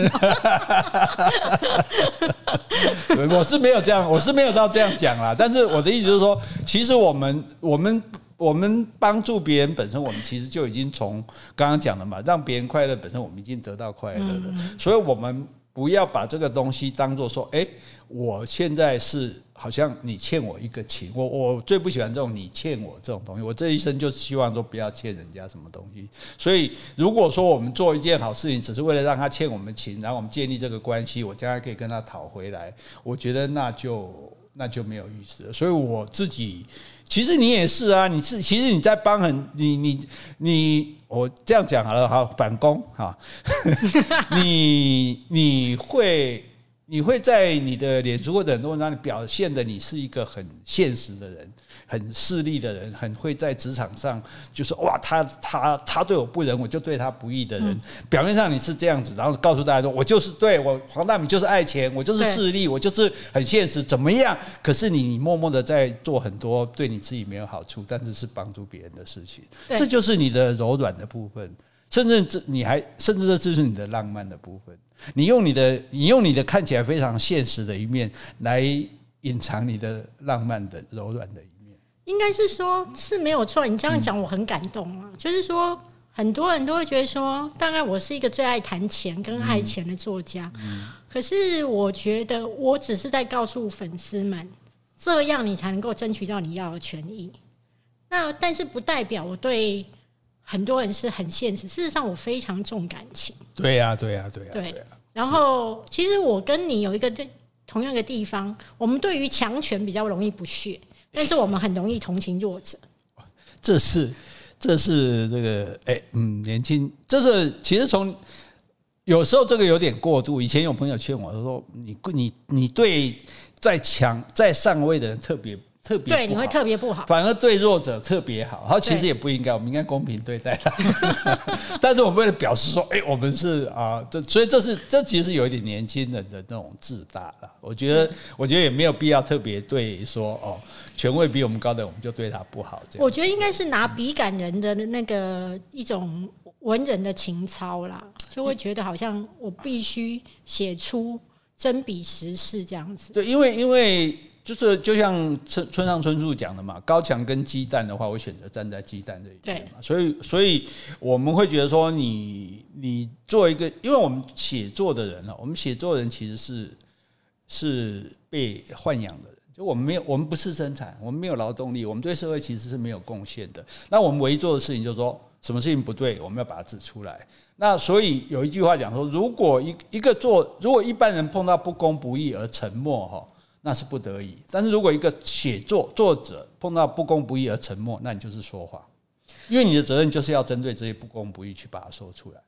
对我是没有这样，我是没有到这样讲啦。但是我的意思就是说，其实我们我们我们帮助别人本身，我们其实就已经从刚刚讲的嘛，让别人快乐本身，我们已经得到快乐了。所以我们不要把这个东西当做说，哎、我现在是好像你欠我一个情，我我最不喜欢这种你欠我这种东西。我这一生就希望说不要欠人家什么东西。所以如果说我们做一件好事情，只是为了让他欠我们情，然后我们建立这个关系，我将来可以跟他讨回来，我觉得那就那就没有意思了。所以我自己。其实你也是啊，你是其实你在帮很你你你，我这样讲好了，好反攻哈，你你会你会在你的脸书或者很多文章里表现的你是一个很现实的人，很势利的人，很会在职场上就是哇，他他他对我不仁，我就对他不义的人。表面上你是这样子，然后告诉大家说我就是对我黄大米就是爱钱，我就是势利，我就是很现实，怎么样？可是你你默默的在做很多对你自己没有好处，但是是帮助别人的事情，这就是你的柔软的部分。甚至这你还甚至这就是你的浪漫的部分。你用你的你用你的看起来非常现实的一面来隐藏你的浪漫的柔软的一面。应该是说是没有错，你这样讲我很感动啊。就是说，很多人都会觉得说，大概我是一个最爱谈钱跟爱钱的作家，可是我觉得我只是在告诉粉丝们，这样你才能够争取到你要的权益。那但是不代表我对很多人是很现实，事实上我非常重感情。对呀、对呀、对呀、对呀、然后，其实我跟你有一个对同样的地方，我们对于强权比较容易不屑，但是我们很容易同情弱者。这是这是这个哎嗯年轻，这是其实从有时候这个有点过度。以前有朋友劝我，他说你你你对在强在上位的人特别特别对，你会特别不好。反而对弱者特别好，然后其实也不应该，我们应该公平对待他。但是我们为了表示说，哎、我们是啊，这所以这是这其实是有一点年轻人的那种自大了。我觉得，我觉得也没有必要特别对说哦，权位比我们高的我们就对他不好这样。我觉得应该是拿笔感人的那个一种文人的情操啦，就会觉得好像我必须写出真笔实事这样子。对，因为因为就是就像村村上春树讲的嘛，高墙跟鸡蛋的话，我选择站在鸡蛋这一边嘛。所以所以我们会觉得说你，你做一个，因为我们写作的人呢，我们写作人其实是是被豢养的人。就我们没有，我们不是生产，我们没有劳动力，我们对社会其实是没有贡献的。那我们唯一做的事情就是说，什么事情不对，我们要把它指出来。那所以有一句话讲说，如果一一个做，如果一般人碰到不公不义而沉默，哈，那是不得已；但是如果一个写作作者碰到不公不义而沉默，那你就是说谎，因为你的责任就是要针对这些不公不义去把它说出来。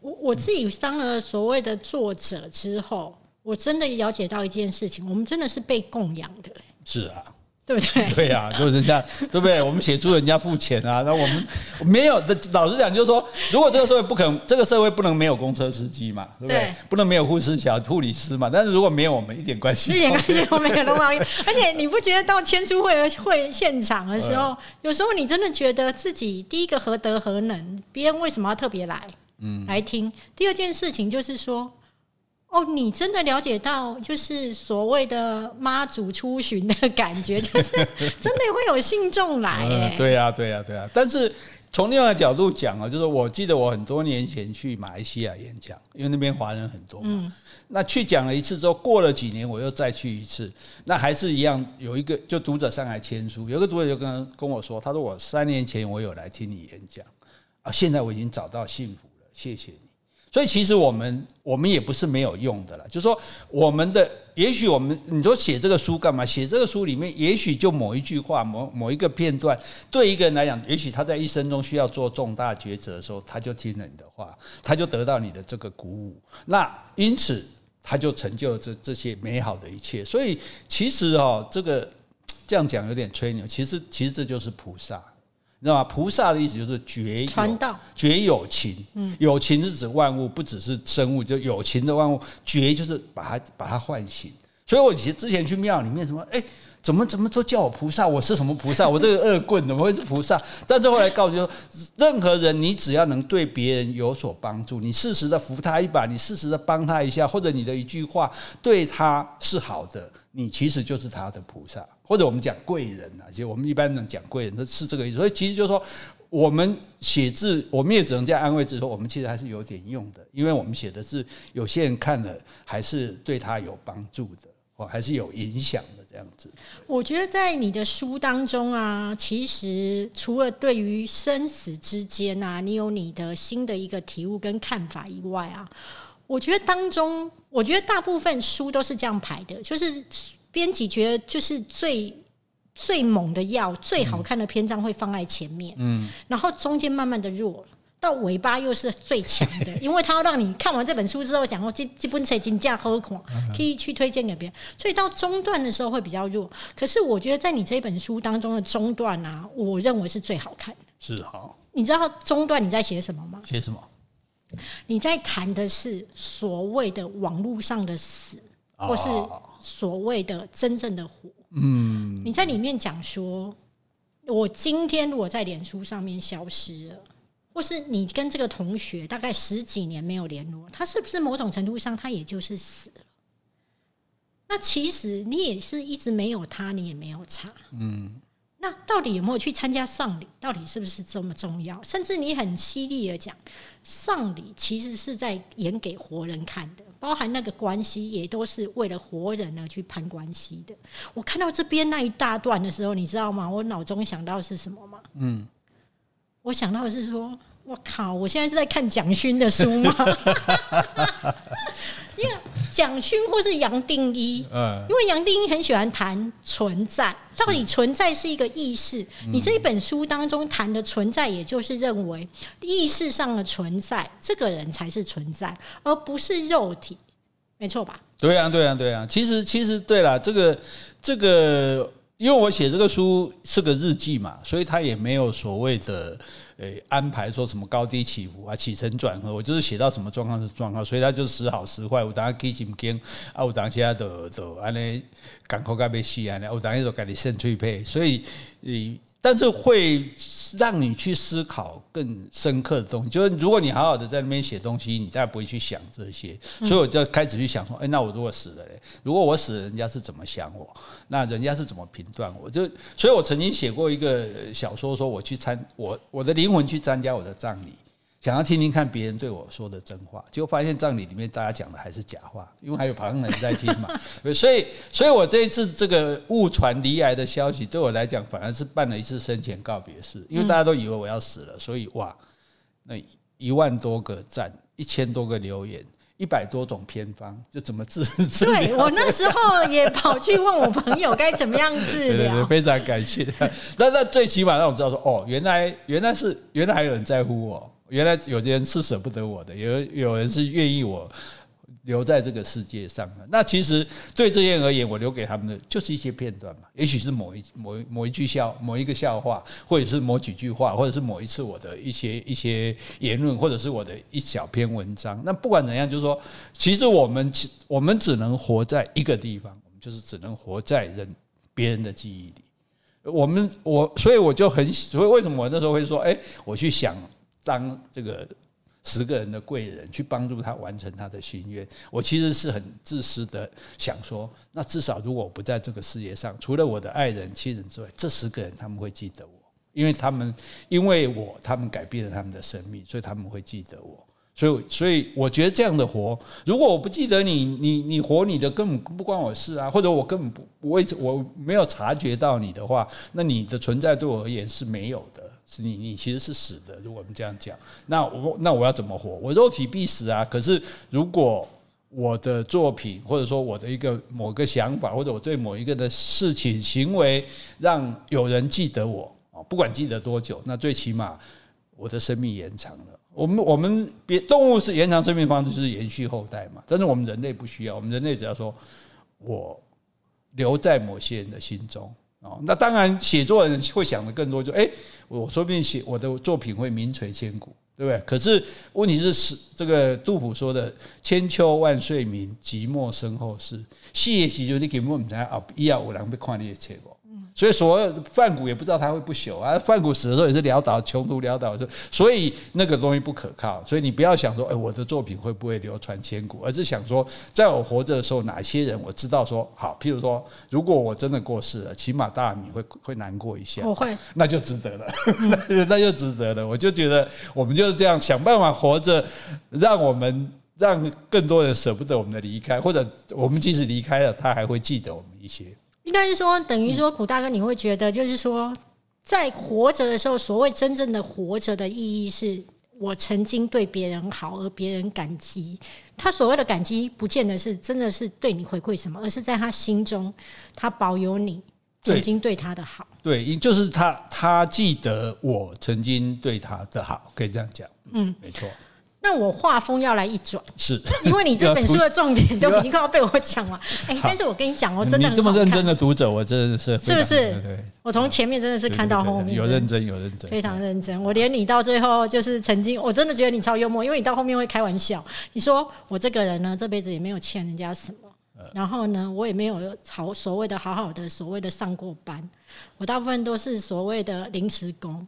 我我自己当了所谓的作者之后，我真的了解到一件事情，我们真的是被供养的、是啊，对不对？对呀、就是人家对不对？我们写出人家付钱啊，那我们没有的。老实讲，就是说，如果这个社会不可能，这个社会不能没有公车司机嘛，对不对？对不能没有护士小、护理师嘛。但是如果没有，我们一点关系一点都关系都没有，都没有。而且你不觉得到签书会会现场的时候，有时候你真的觉得自己第一个何德何能，别人为什么要特别来，嗯，来听？第二件事情就是说。哦，你真的了解到就是所谓的妈祖出巡的感觉，就是真的会有信众来哎、嗯，对呀、对呀、对呀、但是从另外一个角度讲啊，就是我记得我很多年前去马来西亚演讲，因为那边华人很多嘛。那去讲了一次之后，过了几年我又再去一次，那还是一样，有一个就读者上来签书，有个读者就跟跟我说，他说我三年前我有来听你演讲啊，现在我已经找到幸福了，谢谢你。所以其实我们我们也不是没有用的了，就是说我们的也许我们你说写这个书干嘛？写这个书里面也许就某一句话、某某一个片段，对一个人来讲，也许他在一生中需要做重大抉择的时候，他就听了你的话，他就得到你的这个鼓舞，那因此他就成就了这这些美好的一切。所以其实哦，这个这样讲有点吹牛，其实其实这就是菩萨。你知道吗？菩萨的意思就是绝有传道觉有情，嗯有情是指万物，不只是生物，就有情的万物。觉就是把它把它唤醒。所以我其实之前去庙里面，什么哎，怎么怎么都叫我菩萨，我是什么菩萨？我这个恶棍怎么会是菩萨？但是后来告诉说，任何人你只要能对别人有所帮助，你适时的扶他一把，你适时的帮他一下，或者你的一句话对他是好的，你其实就是他的菩萨，或者我们讲贵人啊，其实我们一般人讲贵人，是这个意思。所以其实就是说，我们写字，我们也只能这样安慰自己说，我们其实还是有点用的，因为我们写的字，有些人看了还是对他有帮助的，哦，还是有影响的这样子。我觉得在你的书当中啊，其实除了对于生死之间啊，你有你的新的一个体悟跟看法以外啊，我觉得当中，我觉得大部分书都是这样排的，就是编辑觉得就是最最猛的药、最好看的篇章会放在前面，嗯，然后中间慢慢的弱了。到尾巴又是最强的，因为他要让你看完这本书之后，讲说这这本册金价何况，可以去推荐给别人。所以到中段的时候会比较弱。可是我觉得在你这本书当中的中段啊，我认为是最好看的。是好，你知道中段你在写什么吗？写什么？你在谈的是所谓的网络上的死，或是所谓的真正的火。嗯，你在里面讲说，我今天如果在脸书上面消失了。或是你跟这个同学大概十几年没有联络，他是不是某种程度上他也就是死了？那其实你也是一直没有他，你也没有差。嗯，那到底有没有去参加丧礼？到底是不是这么重要？甚至你很犀利的讲，丧礼其实是在演给活人看的，包含那个关系也都是为了活人而去攀关系的。我看到这边那一大段的时候，你知道吗？我脑中想到是什么吗？嗯。我想到的是说，我靠！我现在是在看蒋勋的书吗？因为蒋勋或是杨定一，嗯，因为杨定一很喜欢谈存在，到底存在是一个意识。你这一本书当中谈的存在，也就是认为意识上的存在，这个人才是存在，而不是肉体，没错吧？对啊，对啊，对啊。其实，其实对了，这个这个。因为我写这个书是个日记嘛，所以他也没有所谓的呃安排说什么高低起伏啊、起承转合，我就是写到什么状况是状况，所以他就时好时坏，我当起心惊啊，我当下都都安尼港口该被洗安尼，我当下就给你肾脆配，所以你，但是会。让你去思考更深刻的东西，就是如果你好好的在那边写东西，你大概不会去想这些，所以我就开始去想说，哎，那我如果死了嘞？如果我死了，人家是怎么想我？那人家是怎么评断我？就，所以我曾经写过一个小说，说我去参我我的灵魂去参加我的葬礼。想要听听看别人对我说的真话，结果发现葬礼里面大家讲的还是假话，因为还有旁人在听嘛。所以，所以我这一次这个误传离癌的消息，对我来讲反而是办了一次生前告别式，因为大家都以为我要死了，所以哇，那一万多个赞，一千多个留言，一百多种偏方，就怎么治？对我那时候也跑去问我朋友该怎么样治疗。非常感谢。那那最起码让我知道说，哦，原来原来是原来还有人在乎我。原来有些人是舍不得我的，有有人是愿意我留在这个世界上的。那其实对这些人而言，我留给他们的就是一些片段嘛，也许是某一某某一句笑，某一个笑话，或者是某几句话，或者是某一次我的一些一些言论，或者是我的一小篇文章。那不管怎样，就是说，其实我们我们只能活在一个地方，我们就是只能活在人别人的记忆里。我们我所以我就很所以为什么我那时候会说，哎，我去想。当这个十个人的贵人去帮助他完成他的心愿，我其实是很自私的想说，那至少如果我不在这个世界上，除了我的爱人、亲人之外，这十个人他们会记得我，因为他们因为我他们改变了他们的生命，所以他们会记得我。所以，所以我觉得这样的活，如果我不记得你，你你活你的根本不关我事啊，或者我根本不我我没有察觉到你的话，那你的存在对我而言是没有的。你，你其实是死的。如果我们这样讲，那我那我要怎么活？我肉体必死啊！可是如果我的作品，或者说我的一个某个想法，或者我对某一个的事情行为，让有人记得我啊，不管记得多久，那最起码我的生命延长了。我们我们别动物是延长生命方式，就是延续后代嘛。但是我们人类不需要，我们人类只要说我留在某些人的心中。哦，那当然，写作的人会想的更多，就哎，我说不定写我的作品会名垂千古，对不对？可是问题是，是这个杜甫说的“千秋万岁名，寂寞身后事”，写时就你根本唔知啊，以后有人会看你的册？所以，所有范古也不知道他会不朽啊。范古死的时候也是潦倒、穷途潦倒的，所以那个东西不可靠。所以你不要想说，哎，我的作品会不会流传千古，而是想说，在我活着的时候，哪些人我知道说好。譬如说，如果我真的过世了，起码大米会会难过一下。我会，那就值得了，那就值得了。我就觉得，我们就是这样想办法活着，让我们让更多人舍不得我们的离开，或者我们即使离开了，他还会记得我们一些。应该是说，等于说，古大哥，你会觉得，就是说，在活着的时候，所谓真正的活着的意义，是我曾经对别人好，而别人感激。他所谓的感激，不见得是真的是对你回馈什么，而是在他心中，他保有你曾经对他的好。对，就是他，他记得我曾经对他的好，可以这样讲。嗯，没错。那我画风要来一转，是因为你这本书的重点 都已经快要被我讲完。哎，但是我跟你讲哦，真的这么认真的读者，我真的是是不是？对，我从前面真的是看到后面有认真有认真，非常认真。我连你到最后就是曾经，我真的觉得你超幽默，因为你到后面会开玩笑。你说我这个人呢，这辈子也没有欠人家什么，然后呢，我也没有好所谓的好好的所谓的上过班，我大部分都是所谓的临时工。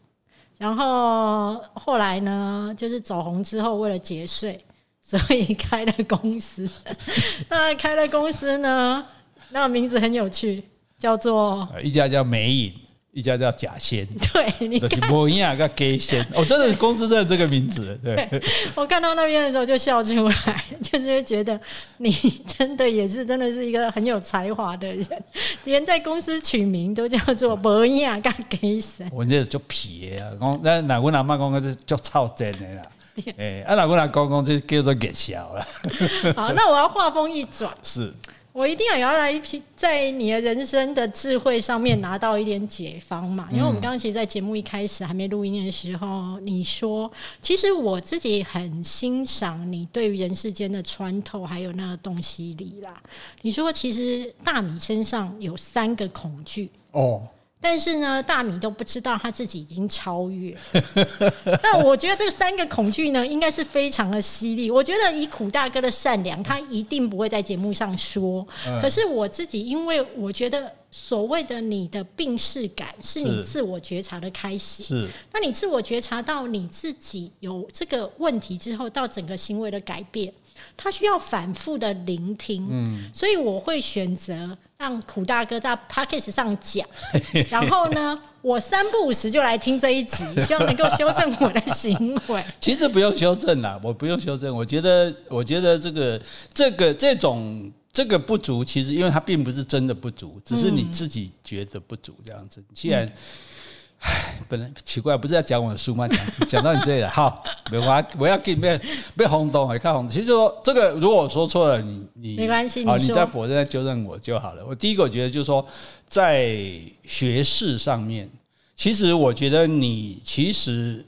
然后后来呢，就是走红之后，为了节税，所以开了公司。那开了公司呢，那名字很有趣，叫做一家叫美影。一家叫假仙，对，你看，模样个假仙，哦，真的公司真的这个名字，对。我看到那边的时候就笑出来，就是觉得你真的也是真的是一个很有才华的人，连在公司取名都叫做模样个假仙。我这就皮啊，讲那哪个哪妈讲个是叫超真的啦，哎，啊哪个哪讲讲这叫做假笑了。好，那我要话锋一转，是。我一定要要来在你的人生的智慧上面拿到一点解方嘛？因为我们刚刚其实，在节目一开始还没录音的时候，你说，其实我自己很欣赏你对于人世间的穿透，还有那个洞悉力啦。你说，其实大米身上有三个恐惧。哦，但是呢，大米都不知道他自己已经超越。那我觉得这三个恐惧呢，应该是非常的犀利。我觉得以苦大哥的善良，他一定不会在节目上说。嗯可是我自己，因为我觉得所谓的你的病视感，是你自我觉察的开始。是那你自我觉察到你自己有这个问题之后，到整个行为的改变，它需要反复的聆听。嗯，所以我会选择让苦大哥在 p o d c a s t 上讲，然后呢，我三不五时就来听这一集，希望能够修正我的行为。其实不用修正啦，我不用修正。我觉得，我觉得这个这个这种这个不足，其实因为它并不是真的不足，只是你自己觉得不足这样子。既然，唉，本来奇怪，不是要讲我的书吗？讲讲到你这里了，好，没关系，我要给你被被轰动，还看轰动。其实说这个，如果我说错了，你你没关系好，你再否认再纠正我就好了。我第一个我觉得就是说，在学识上面，其实我觉得你其实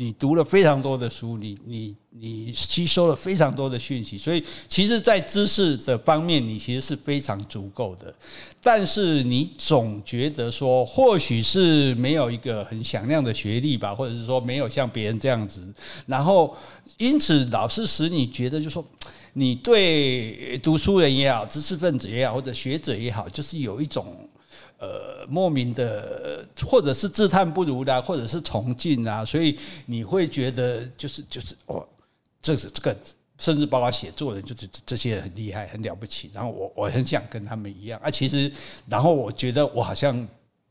你读了非常多的书，你你你吸收了非常多的讯息，所以其实，在知识的方面，你其实是非常足够的。但是你总觉得说，或许是没有一个很响亮的学历吧，或者是说没有像别人这样子，然后因此老是使你觉得，就说你对读书人也好，知识分子也好，或者学者也好，就是有一种。呃，莫名的，或者是自叹不如啦，或者是崇敬啊，所以你会觉得就是就是哦，这是这个，甚至包括写作人，就是这些人很厉害，很了不起。然后我我很想跟他们一样啊，其实，然后我觉得我好像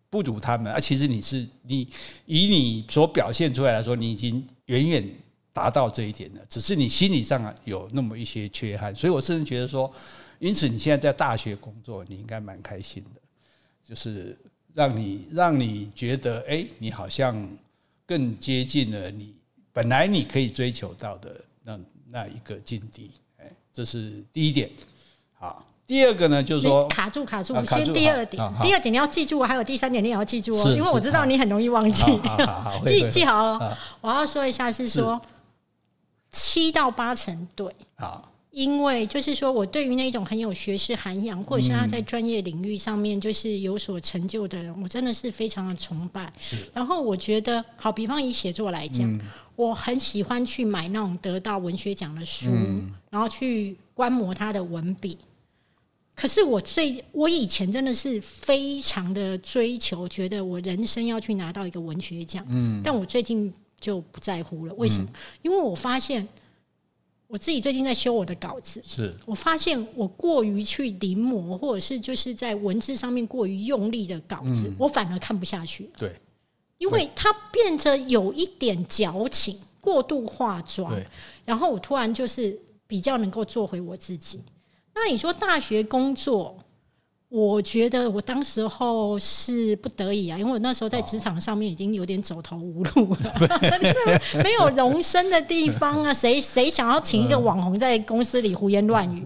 不如他们啊。其实你是你以你所表现出来来说，你已经远远达到这一点了，只是你心理上有那么一些缺憾。所以我甚至觉得说，因此你现在在大学工作，你应该蛮开心的。就是让你让你觉得，哎、你好像更接近了你本来你可以追求到的那那一个境地，哎，这是第一点。好，第二个呢，就是说，卡住卡住啊，卡住先第二点第二点你要记住，还有第三点你也要记住哦，因为我知道你很容易忘记 记记好了。我要说一下是说七到八成对。好，因为就是说我对于那种很有学识涵养，或者是他在专业领域上面就是有所成就的人，我真的是非常的崇拜。然后我觉得，好比方以写作来讲，我很喜欢去买那种得到文学奖的书，然后去观摩他的文笔。可是我最我以前真的是非常的追求，觉得我人生要去拿到一个文学奖。嗯，但我最近就不在乎了。为什么？因为我发现我自己最近在修我的稿子，是。我发现我过于去临摹，或者是就是在文字上面过于用力的稿子，我反而看不下去，对。因为它变得有一点矫情、过度化妆，然后我突然就是比较能够做回我自己。那你说大学工作，我觉得我当时候是不得已啊，因为我那时候在职场上面已经有点走投无路了，没有容身的地方啊，谁谁想要请一个网红在公司里胡言乱语？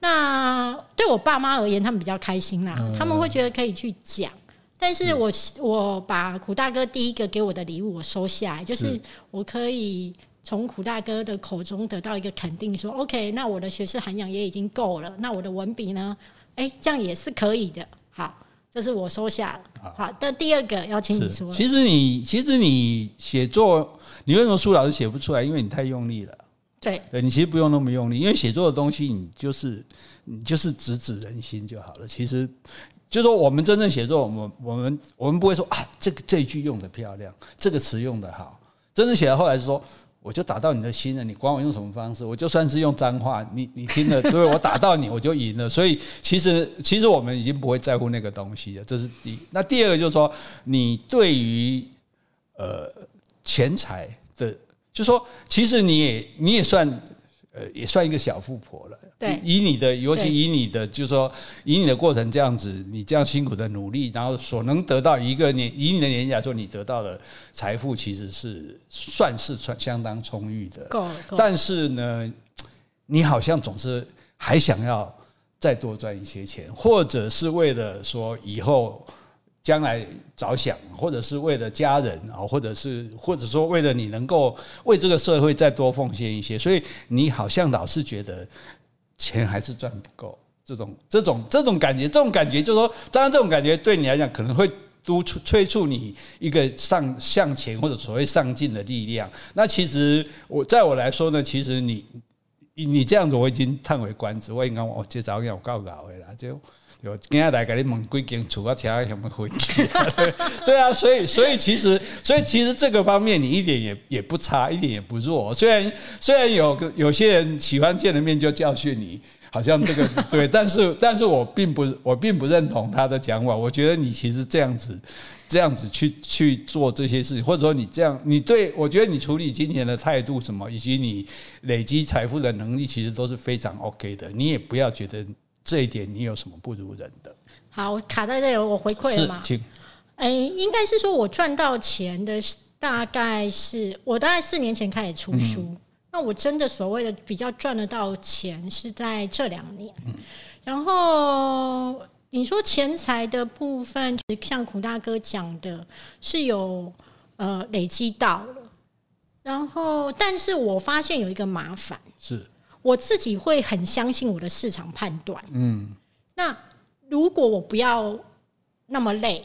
那对我爸妈而言，他们比较开心啦，他们会觉得可以去讲。但是我我把苦大哥第一个给我的礼物我收下来，就是是我可以从苦大哥的口中得到一个肯定说 OK，那我的学识涵养也已经够了，那我的文笔呢？哎，这样也是可以的。好，这是我收下了。好，但第二个要请你。说，其实你其实你写作，你为什么苏老师写不出来？因为你太用力了。对对你其实不用那么用力，因为写作的东西，你就是你就是直指人心就好了。其实就说我们真正写作，我们我们我们不会说啊，这个这一句用的漂亮，这个词用的好。真正写到后来是说，我就打到你的心了，你管我用什么方式，我就算是用脏话，你你听了，对我打到你，我就赢了。所以其实其实我们已经不会在乎那个东西了，这是第一。那第二个就是说，你对于呃钱财的，就说其实你也你也算呃也算一个小富婆了。对。以你的，尤其以你的，就是说以你的过程这样子，你这样辛苦的努力，然后所能得到一个年，以你的年纪来说，你得到的财富其实是算是算相当充裕的。但是呢，你好像总是还想要再多赚一些钱，或者是为了说以后将来着想，或者是为了家人啊，或者是或者说为了你能够为这个社会再多奉献一些，所以你好像老是觉得钱还是赚不够。这种这种这种感觉，这种感觉就是说，当然这种感觉对你来讲可能会督促催促你一个上向前或者所谓上进的力量。那其实我在我来说呢，其实你你这样子我已经叹为观止。我应该我这早有够老的啦，就有今天来给你问几间厝，我听下什么回去。对啊，所以所以其实所以其实这个方面你一点也也不差，一点也不弱。虽然虽然有个有些人喜欢见了面就教训你。好像这个对，但是 但是我并不我并不认同他的讲法。我觉得你其实这样子这样子去去做这些事情，或者说你这样你对我觉得你处理金钱的态度什么，以及你累积财富的能力，其实都是非常 OK 的。你也不要觉得这一点你有什么不如人的。好，卡在这里，我回馈了吗？请。哎，应该是说我赚到钱的大概是我大概四年前开始出书。那我真的所谓的比较赚得到钱是在这两年，然后你说钱财的部分，像苦大哥讲的，是有呃累积到了，然后但是我发现有一个麻烦，是我自己会很相信我的市场判断，嗯，那如果我不要那么累。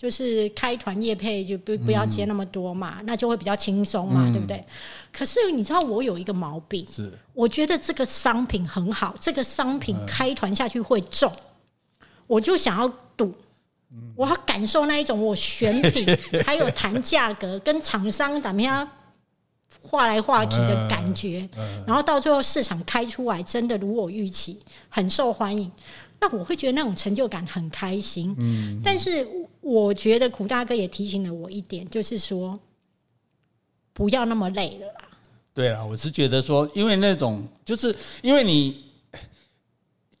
就是开团业配就不不要接那么多嘛，那就会比较轻松嘛，对不对？可是你知道我有一个毛病，是我觉得这个商品很好，这个商品开团下去会中，我就想要赌，我要感受那一种我选品还有谈价格跟厂商怎么样画来画去的感觉，然后到最后市场开出来真的如我预期，很受欢迎。那我会觉得那种成就感很开心，嗯，但是我觉得苦大哥也提醒了我一点，就是说不要那么累了啦。对啊，我是觉得说，因为那种就是因为你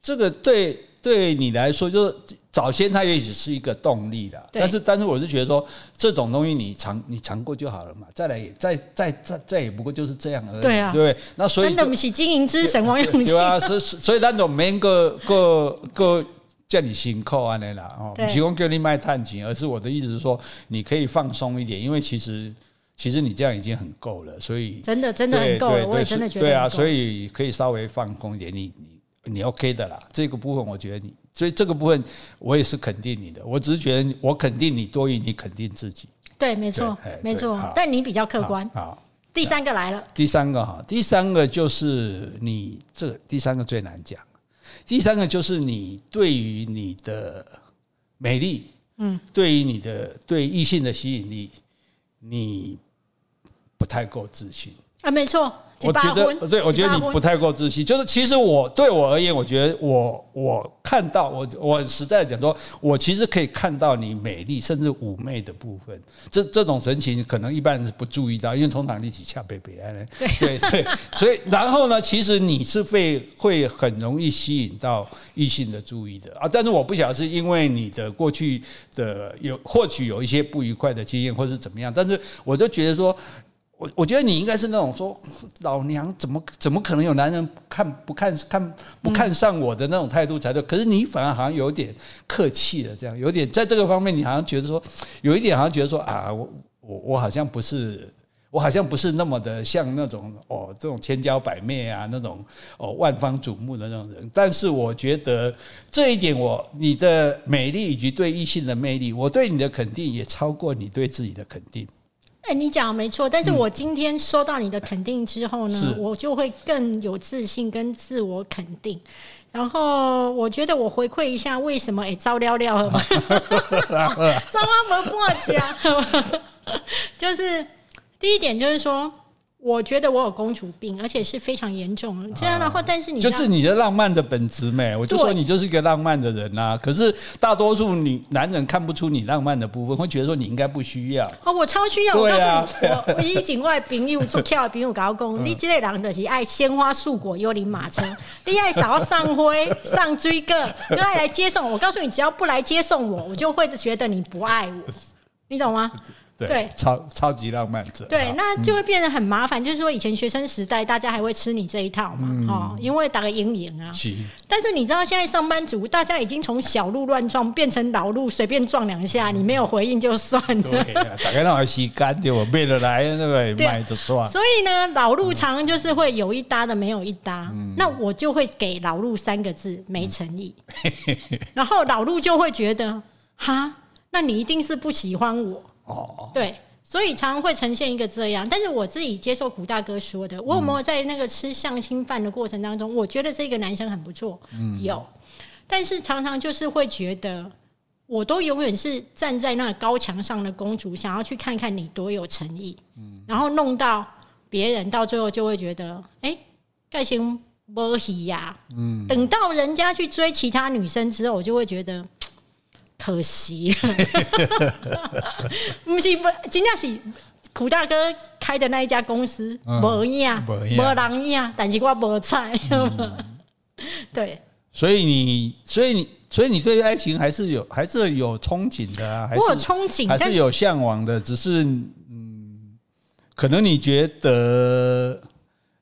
这个对对你来说就是。早先它也许是一个动力的，但是但是我是觉得说这种东西你尝你尝过就好了嘛，再来也再再再再也不过就是这样而已，对啊，对那所以真的不是经营之神王永对啊，所以所以那种每个个个叫你辛苦啊那啦哦，不提供给你卖探钱，而是我的意思是说你可以放松一点，因为其实其实你这样已经很够了，所以真的真的很够了，我也真的觉得对啊，所以可以稍微放空一点，你你你 OK 的啦，这个部分我觉得你。所以这个部分我也是肯定你的，我只是觉得我肯定你多于你肯定自己。对，没错，没错。但你比较客观。好，第三个来了。第三个哈，第三个就是你这第三个最难讲。第三个就是你对于你的美丽，嗯，对于你的对异性的吸引力，你不太够自信啊，没错。我觉得，对我觉得你不太够自信。就是其实我对我而言，我觉得我我看到我我实在讲说，我其实可以看到你美丽甚至妩媚的部分。这这种神情可能一般人是不注意到，因为通常立体恰被别人对对，所以然后呢，其实你是会会很容易吸引到异性的注意的啊。但是我不晓得是因为你的过去的有或许有一些不愉快的经验，或是怎么样。但是我就觉得说。我我觉得你应该是那种说老娘怎么怎么可能有男人看不看看不看上我的那种态度才对，可是你反而好像有点客气了，这样有点在这个方面你好像觉得说有一点好像觉得说啊我我我好像不是我好像不是那么的像那种哦这种千娇百媚啊那种哦万方瞩目的那种人，但是我觉得这一点我你的美丽以及对异性的魅力，我对你的肯定也超过你对自己的肯定。哎，你讲没错，但是我今天收到你的肯定之后呢，我就会更有自信跟自我肯定。然后我觉得我回馈一下，为什么哎招撩撩了吧？招阿不破家，就是第一点就是说。我觉得我有公主病，而且是非常严重。这样的话，但是你就是你的浪漫的本质美，我就说你就是一个浪漫的人呐。可是大多数女男人看不出你浪漫的部分，会觉得说你应该不需要。哦，我超需要。我告诉你，我我以前外朋友做跳的朋友搞讲，你这类人的是爱鲜花素果、幽灵马车，你爱少上灰、上追个，就爱来接送我。告诉你，只要不来接送我，我就会觉得你不爱我，你懂吗？对超超级浪漫者。对，那就会变得很麻烦。就是说，以前学生时代，大家还会吃你这一套嘛，哦，因为打个阴影啊。是但是你知道，现在上班族大家已经从小路乱撞变成老路，随便撞两下，你没有回应就算了。对啊，大概那时间对我为了来那个对啊卖就算。所以呢，老路常常就是会有一搭的，没有一搭。那我就会给老路三个字：没诚意。然后老路就会觉得，哈，那你一定是不喜欢我。哦，对，所以常常会呈现一个这样。但是我自己接受古大哥说的，我有没有在那个吃相亲饭的过程当中，我觉得这个男生很不错，有，但是常常就是会觉得。我都永远是站在那高墙上的公主，想要去看看你多有诚意，然后弄到别人到最后就会觉得，哎、盖行波西呀，等到人家去追其他女生之后，我就会觉得可惜了，不是不，真正是苦大哥开的那一家公司嗯无样，没无影人样，但是我无菜，对。所以你，所以你，所以你对爱情还是有，还是有憧憬的啊，还是我有憧憬，但还是有向往的，只是嗯，可能你觉得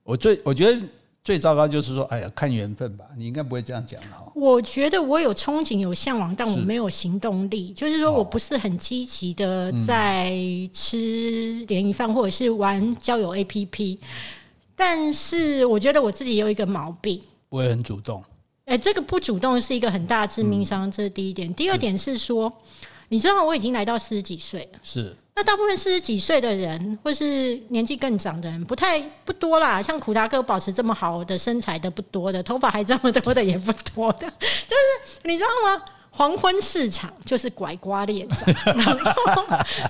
我最我觉得最糟糕就是说，哎呀，看缘分吧，你应该不会这样讲哈。我觉得我有憧憬、有向往，但我是没有行动力。就是说我不是很积极的在吃联谊饭，或者是玩交友 APP。但是我觉得我自己有一个毛病，不会很主动，哎、这个不主动是一个很大的致命伤，这是第一点。第二点是说，你知道我已经来到四十几岁了。是那大部分四十几岁的人，或是年纪更长的人，不太不多啦。像苦达哥保持这么好的身材的不多的，头发还这么多的也不多的。就是你知道吗？黄昏市场就是拐瓜裂枣，然 后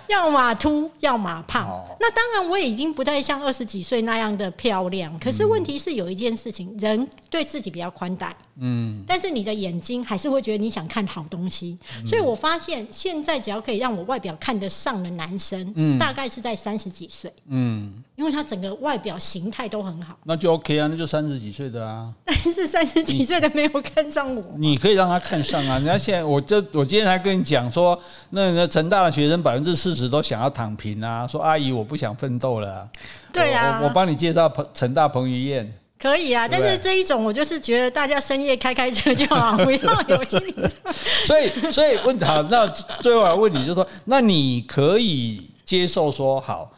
要么秃，要么胖。哦。那当然，我也已经不太像二十几岁那样的漂亮。可是问题是有一件事情，人对自己比较宽待，嗯，但是你的眼睛还是会觉得你想看好东西，所以我发现现在只要可以让我外表看得上的男生，大概是在三十几岁，嗯，因为他整个外表形态都很好，那就 OK 啊，那就三十几岁的啊，但是三十几岁的没有看上我。你可以让他看上啊。人家现在，我这我今天还跟你讲说，那那成大的学生百分之四十都想要躺平啊，说阿姨我不想奋斗了啊、对啊我我我帮你介绍彭成大彭于晏。可以啊，但是这一种我就是觉得大家深夜开开车就好，不要有心理上。所以，所以问好，那最后来问你，就是说，那你可以接受说，好，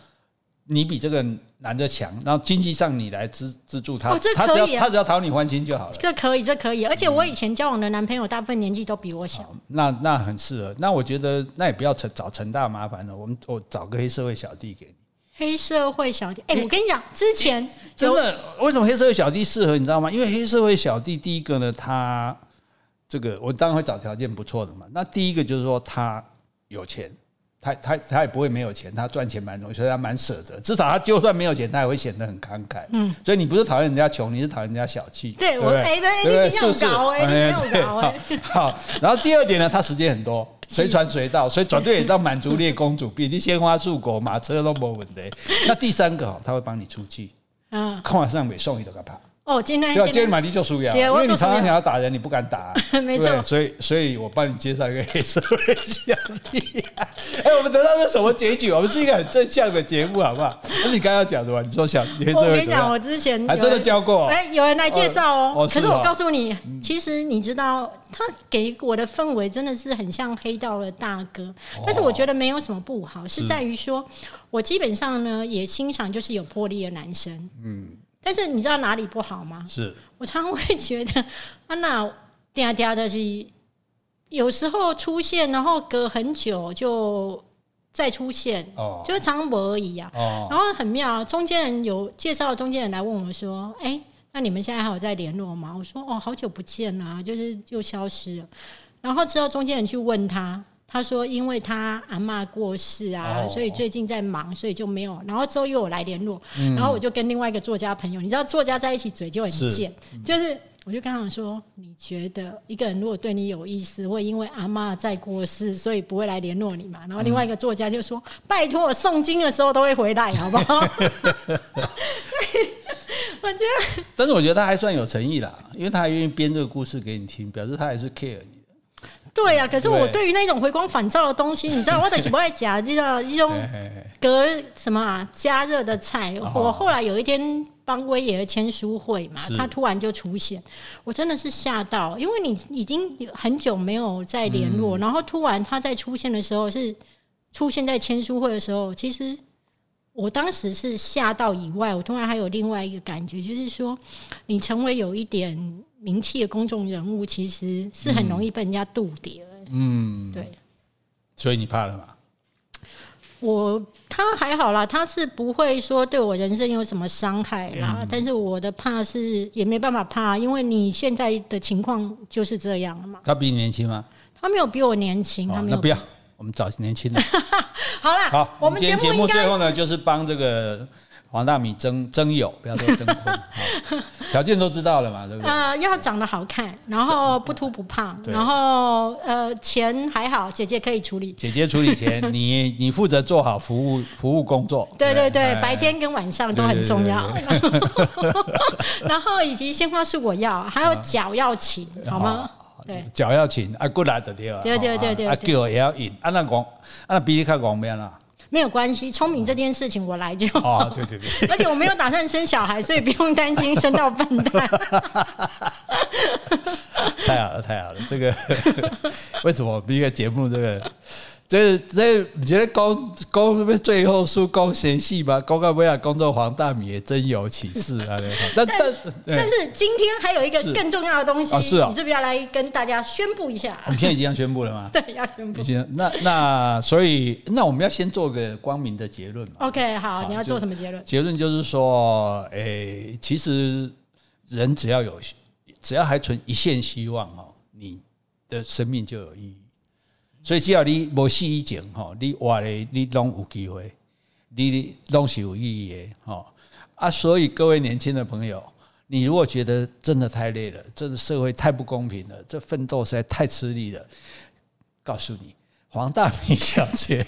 你比这个男的强，然后经济上你来资资助他，哦这他只要可以啊他只要讨你欢心就好了。这可以，这可以，而且我以前交往的男朋友大部分年纪都比我小。那那很适合。那我觉得那也不要成找陈大麻烦了，我们我找个黑社会小弟给你。黑社会小弟，哎、我跟你讲，之前有真的，为什么黑社会小弟适合？你知道吗？因为黑社会小弟第一个呢，他这个我当然会找条件不错的嘛。那第一个就是说他有钱，他他他也不会没有钱，他赚钱蛮容易，所以他蛮舍得。至少他就算没有钱，他也会显得很慷慨。嗯，所以你不是讨厌人家穷，你是讨厌人家小气。对我哎对你这样是不是搞哎你这样搞哎好，然后第二点呢，他时间很多。随传随到，所以绝对也到满足列公主病，你鲜花素果、马车都没问题。那第三个哦，他会帮你出气，嗯，看晚上没送你都敢怕。哦，今天对啊，今天今天买地就输呀，因为你常常想要打人，你不敢打啊，没错所以所以我帮你介绍一个黑社会小弟。哎，我们得到这什么结局？我们是一个很正向的节目，好不好？那你刚刚要讲的吧？你说小黑社我跟你讲，我之前还真的教过哦哎、有人来介绍哦。可是我告诉你，其实你知道，他给我的氛围真的是很像黑道的大哥，哦但是我觉得没有什么不好，是在于说我基本上呢也欣赏就是有魄力的男生，嗯。但是你知道哪里不好吗？是我常常会觉得，啊，那嗲嗲的是有时候出现，然后隔很久就再出现，哦就是常博而已啊。哦，然后很妙，中间人有介绍中间人来问我说：“哎、那你们现在还有在联络吗？”我说：“哦，好久不见啊，就是又消失了。”然后之后中间人去问他，他说：“因为他阿嬷过世啊，哦所以最近在忙，所以就没有。”然后之后又有来联络，嗯然后我就跟另外一个作家朋友，你知道作家在一起嘴就很是贱，就是。我就跟他讲说，你觉得一个人如果对你有意思，会因为阿嬷在过世，所以不会来联络你嘛？然后另外一个作家就说：“拜托，我诵经的时候都会回来，好不好？” 我觉得但是我觉得他还算有诚意啦，因为他还愿意编这个故事给你听，表示他还是 care 你。对呀、可是我对对于那种回光返照的东西，你知道，我得是不爱夹这种一种 隔什么啊加热的菜。哦我后来有一天帮威爷签书会嘛，他突然就出现，我真的是吓到，因为你已经很久没有再联络，嗯然后突然他在出现的时候是出现在签书会的时候，其实。我当时是吓到以外，我突然还有另外一个感觉，就是说，你成为有一点名气的公众人物，其实是很容易被人家渡劫。嗯，对所以你怕了吗？我，他还好啦，他是不会说对我人生有什么伤害啦。但是我的怕是也没办法怕，因为你现在的情况就是这样了嘛。他比你年轻吗？他没有比我年轻，他哦，没有。那不要，我们找年轻的。好啦，好，我们今天节目节目最后呢，就是帮这个黄大米争争友，不要说征婚，条件都知道了嘛，对不对？呃要长得好看，然后不秃不胖，然后呃钱还好，姐姐可以处理。姐姐处理钱，你你负责做好服务服务工作。对对对，哎白天跟晚上都很重要。然后以及鲜花是我要，还有脚要勤，好吗？对，脚要勤，啊，过来就对了。对对对对啊，对叫也要引，啊，那讲，啊，那比你较广边啦。没有关系，聪明这件事情我来就好。哦，对对对。而且我没有打算生小孩，所以不用担心生到笨蛋。太好了，太好了！这个 为什么一个节目这个？这这，你觉得公公不是最后输公嫌戏吧？讲到尾啊，工作黄大米也真有其事啊！但但但是今天还有一个更重要的东西，你是不是要来跟大家宣布一下？我们现在已经要宣布了吗？对，要宣布已。经。那那所以那我们要先做个光明的结论嘛。OK，好，你要做什么结论？结论就是说，诶、其实人只要有，只要还存一线希望哦，你的生命就有意义。所以只要你无死以前吼，你活的你拢有机会，你拢是有意义的吼啊！所以各位年轻的朋友，你如果觉得真的太累了，这个社会太不公平了，这奋斗实在太吃力了，告诉你，黄大米小姐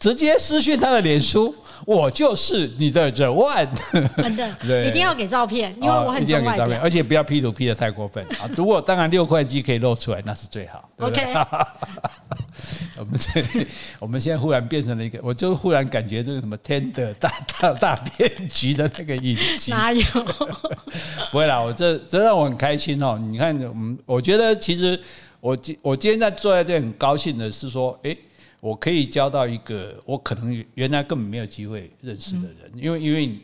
直接私讯他的脸书，我就是你的人万，真的对，一定要给照片，因为我很哦一定要给照片，重外表。而且不要 P 图 P 的太过分啊！如果当然六块肌可以露出来，那是最好。OK 我们这我们现在忽然变成了一个，我就忽然感觉这个什么天的大大大骗局的那个影集，哪有？不会啦，我这这让我很开心哦。你看，我们我觉得其实我今我今天在坐在这里很高兴的是说，诶，我可以交到一个我可能原来根本没有机会认识的人，因为因为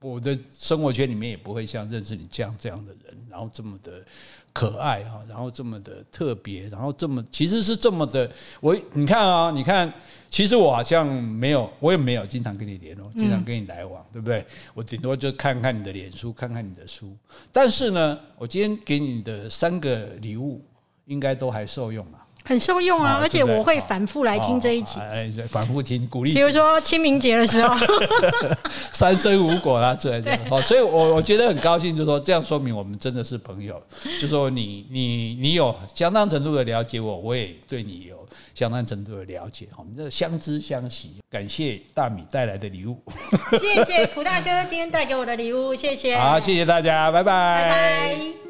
我的生活圈里面也不会像认识你这样这样的人，然后这么的可爱哈，然后这么的特别，然后这么其实是这么的，我你看啊，你看，其实我好像没有，我也没有经常跟你联络，经常跟你来往，对不对？我顶多就看看你的脸书，看看你的书，但是呢，我今天给你的三个礼物，应该都还受用嘛。很受用啊，哦而且我会反复来听这一集。哦。哎，反复听，鼓励比如说清明节的时候，三生无果啦，这这样哦，所以我我觉得很高兴，就是说这样说明我们真的是朋友，就说你你你有相当程度的了解我，我也对你有相当程度的了解，我们这相知相惜，感谢大米带来的礼物，谢谢苦大哥今天带给我的礼物，谢谢，好，谢谢大家，拜拜。拜拜。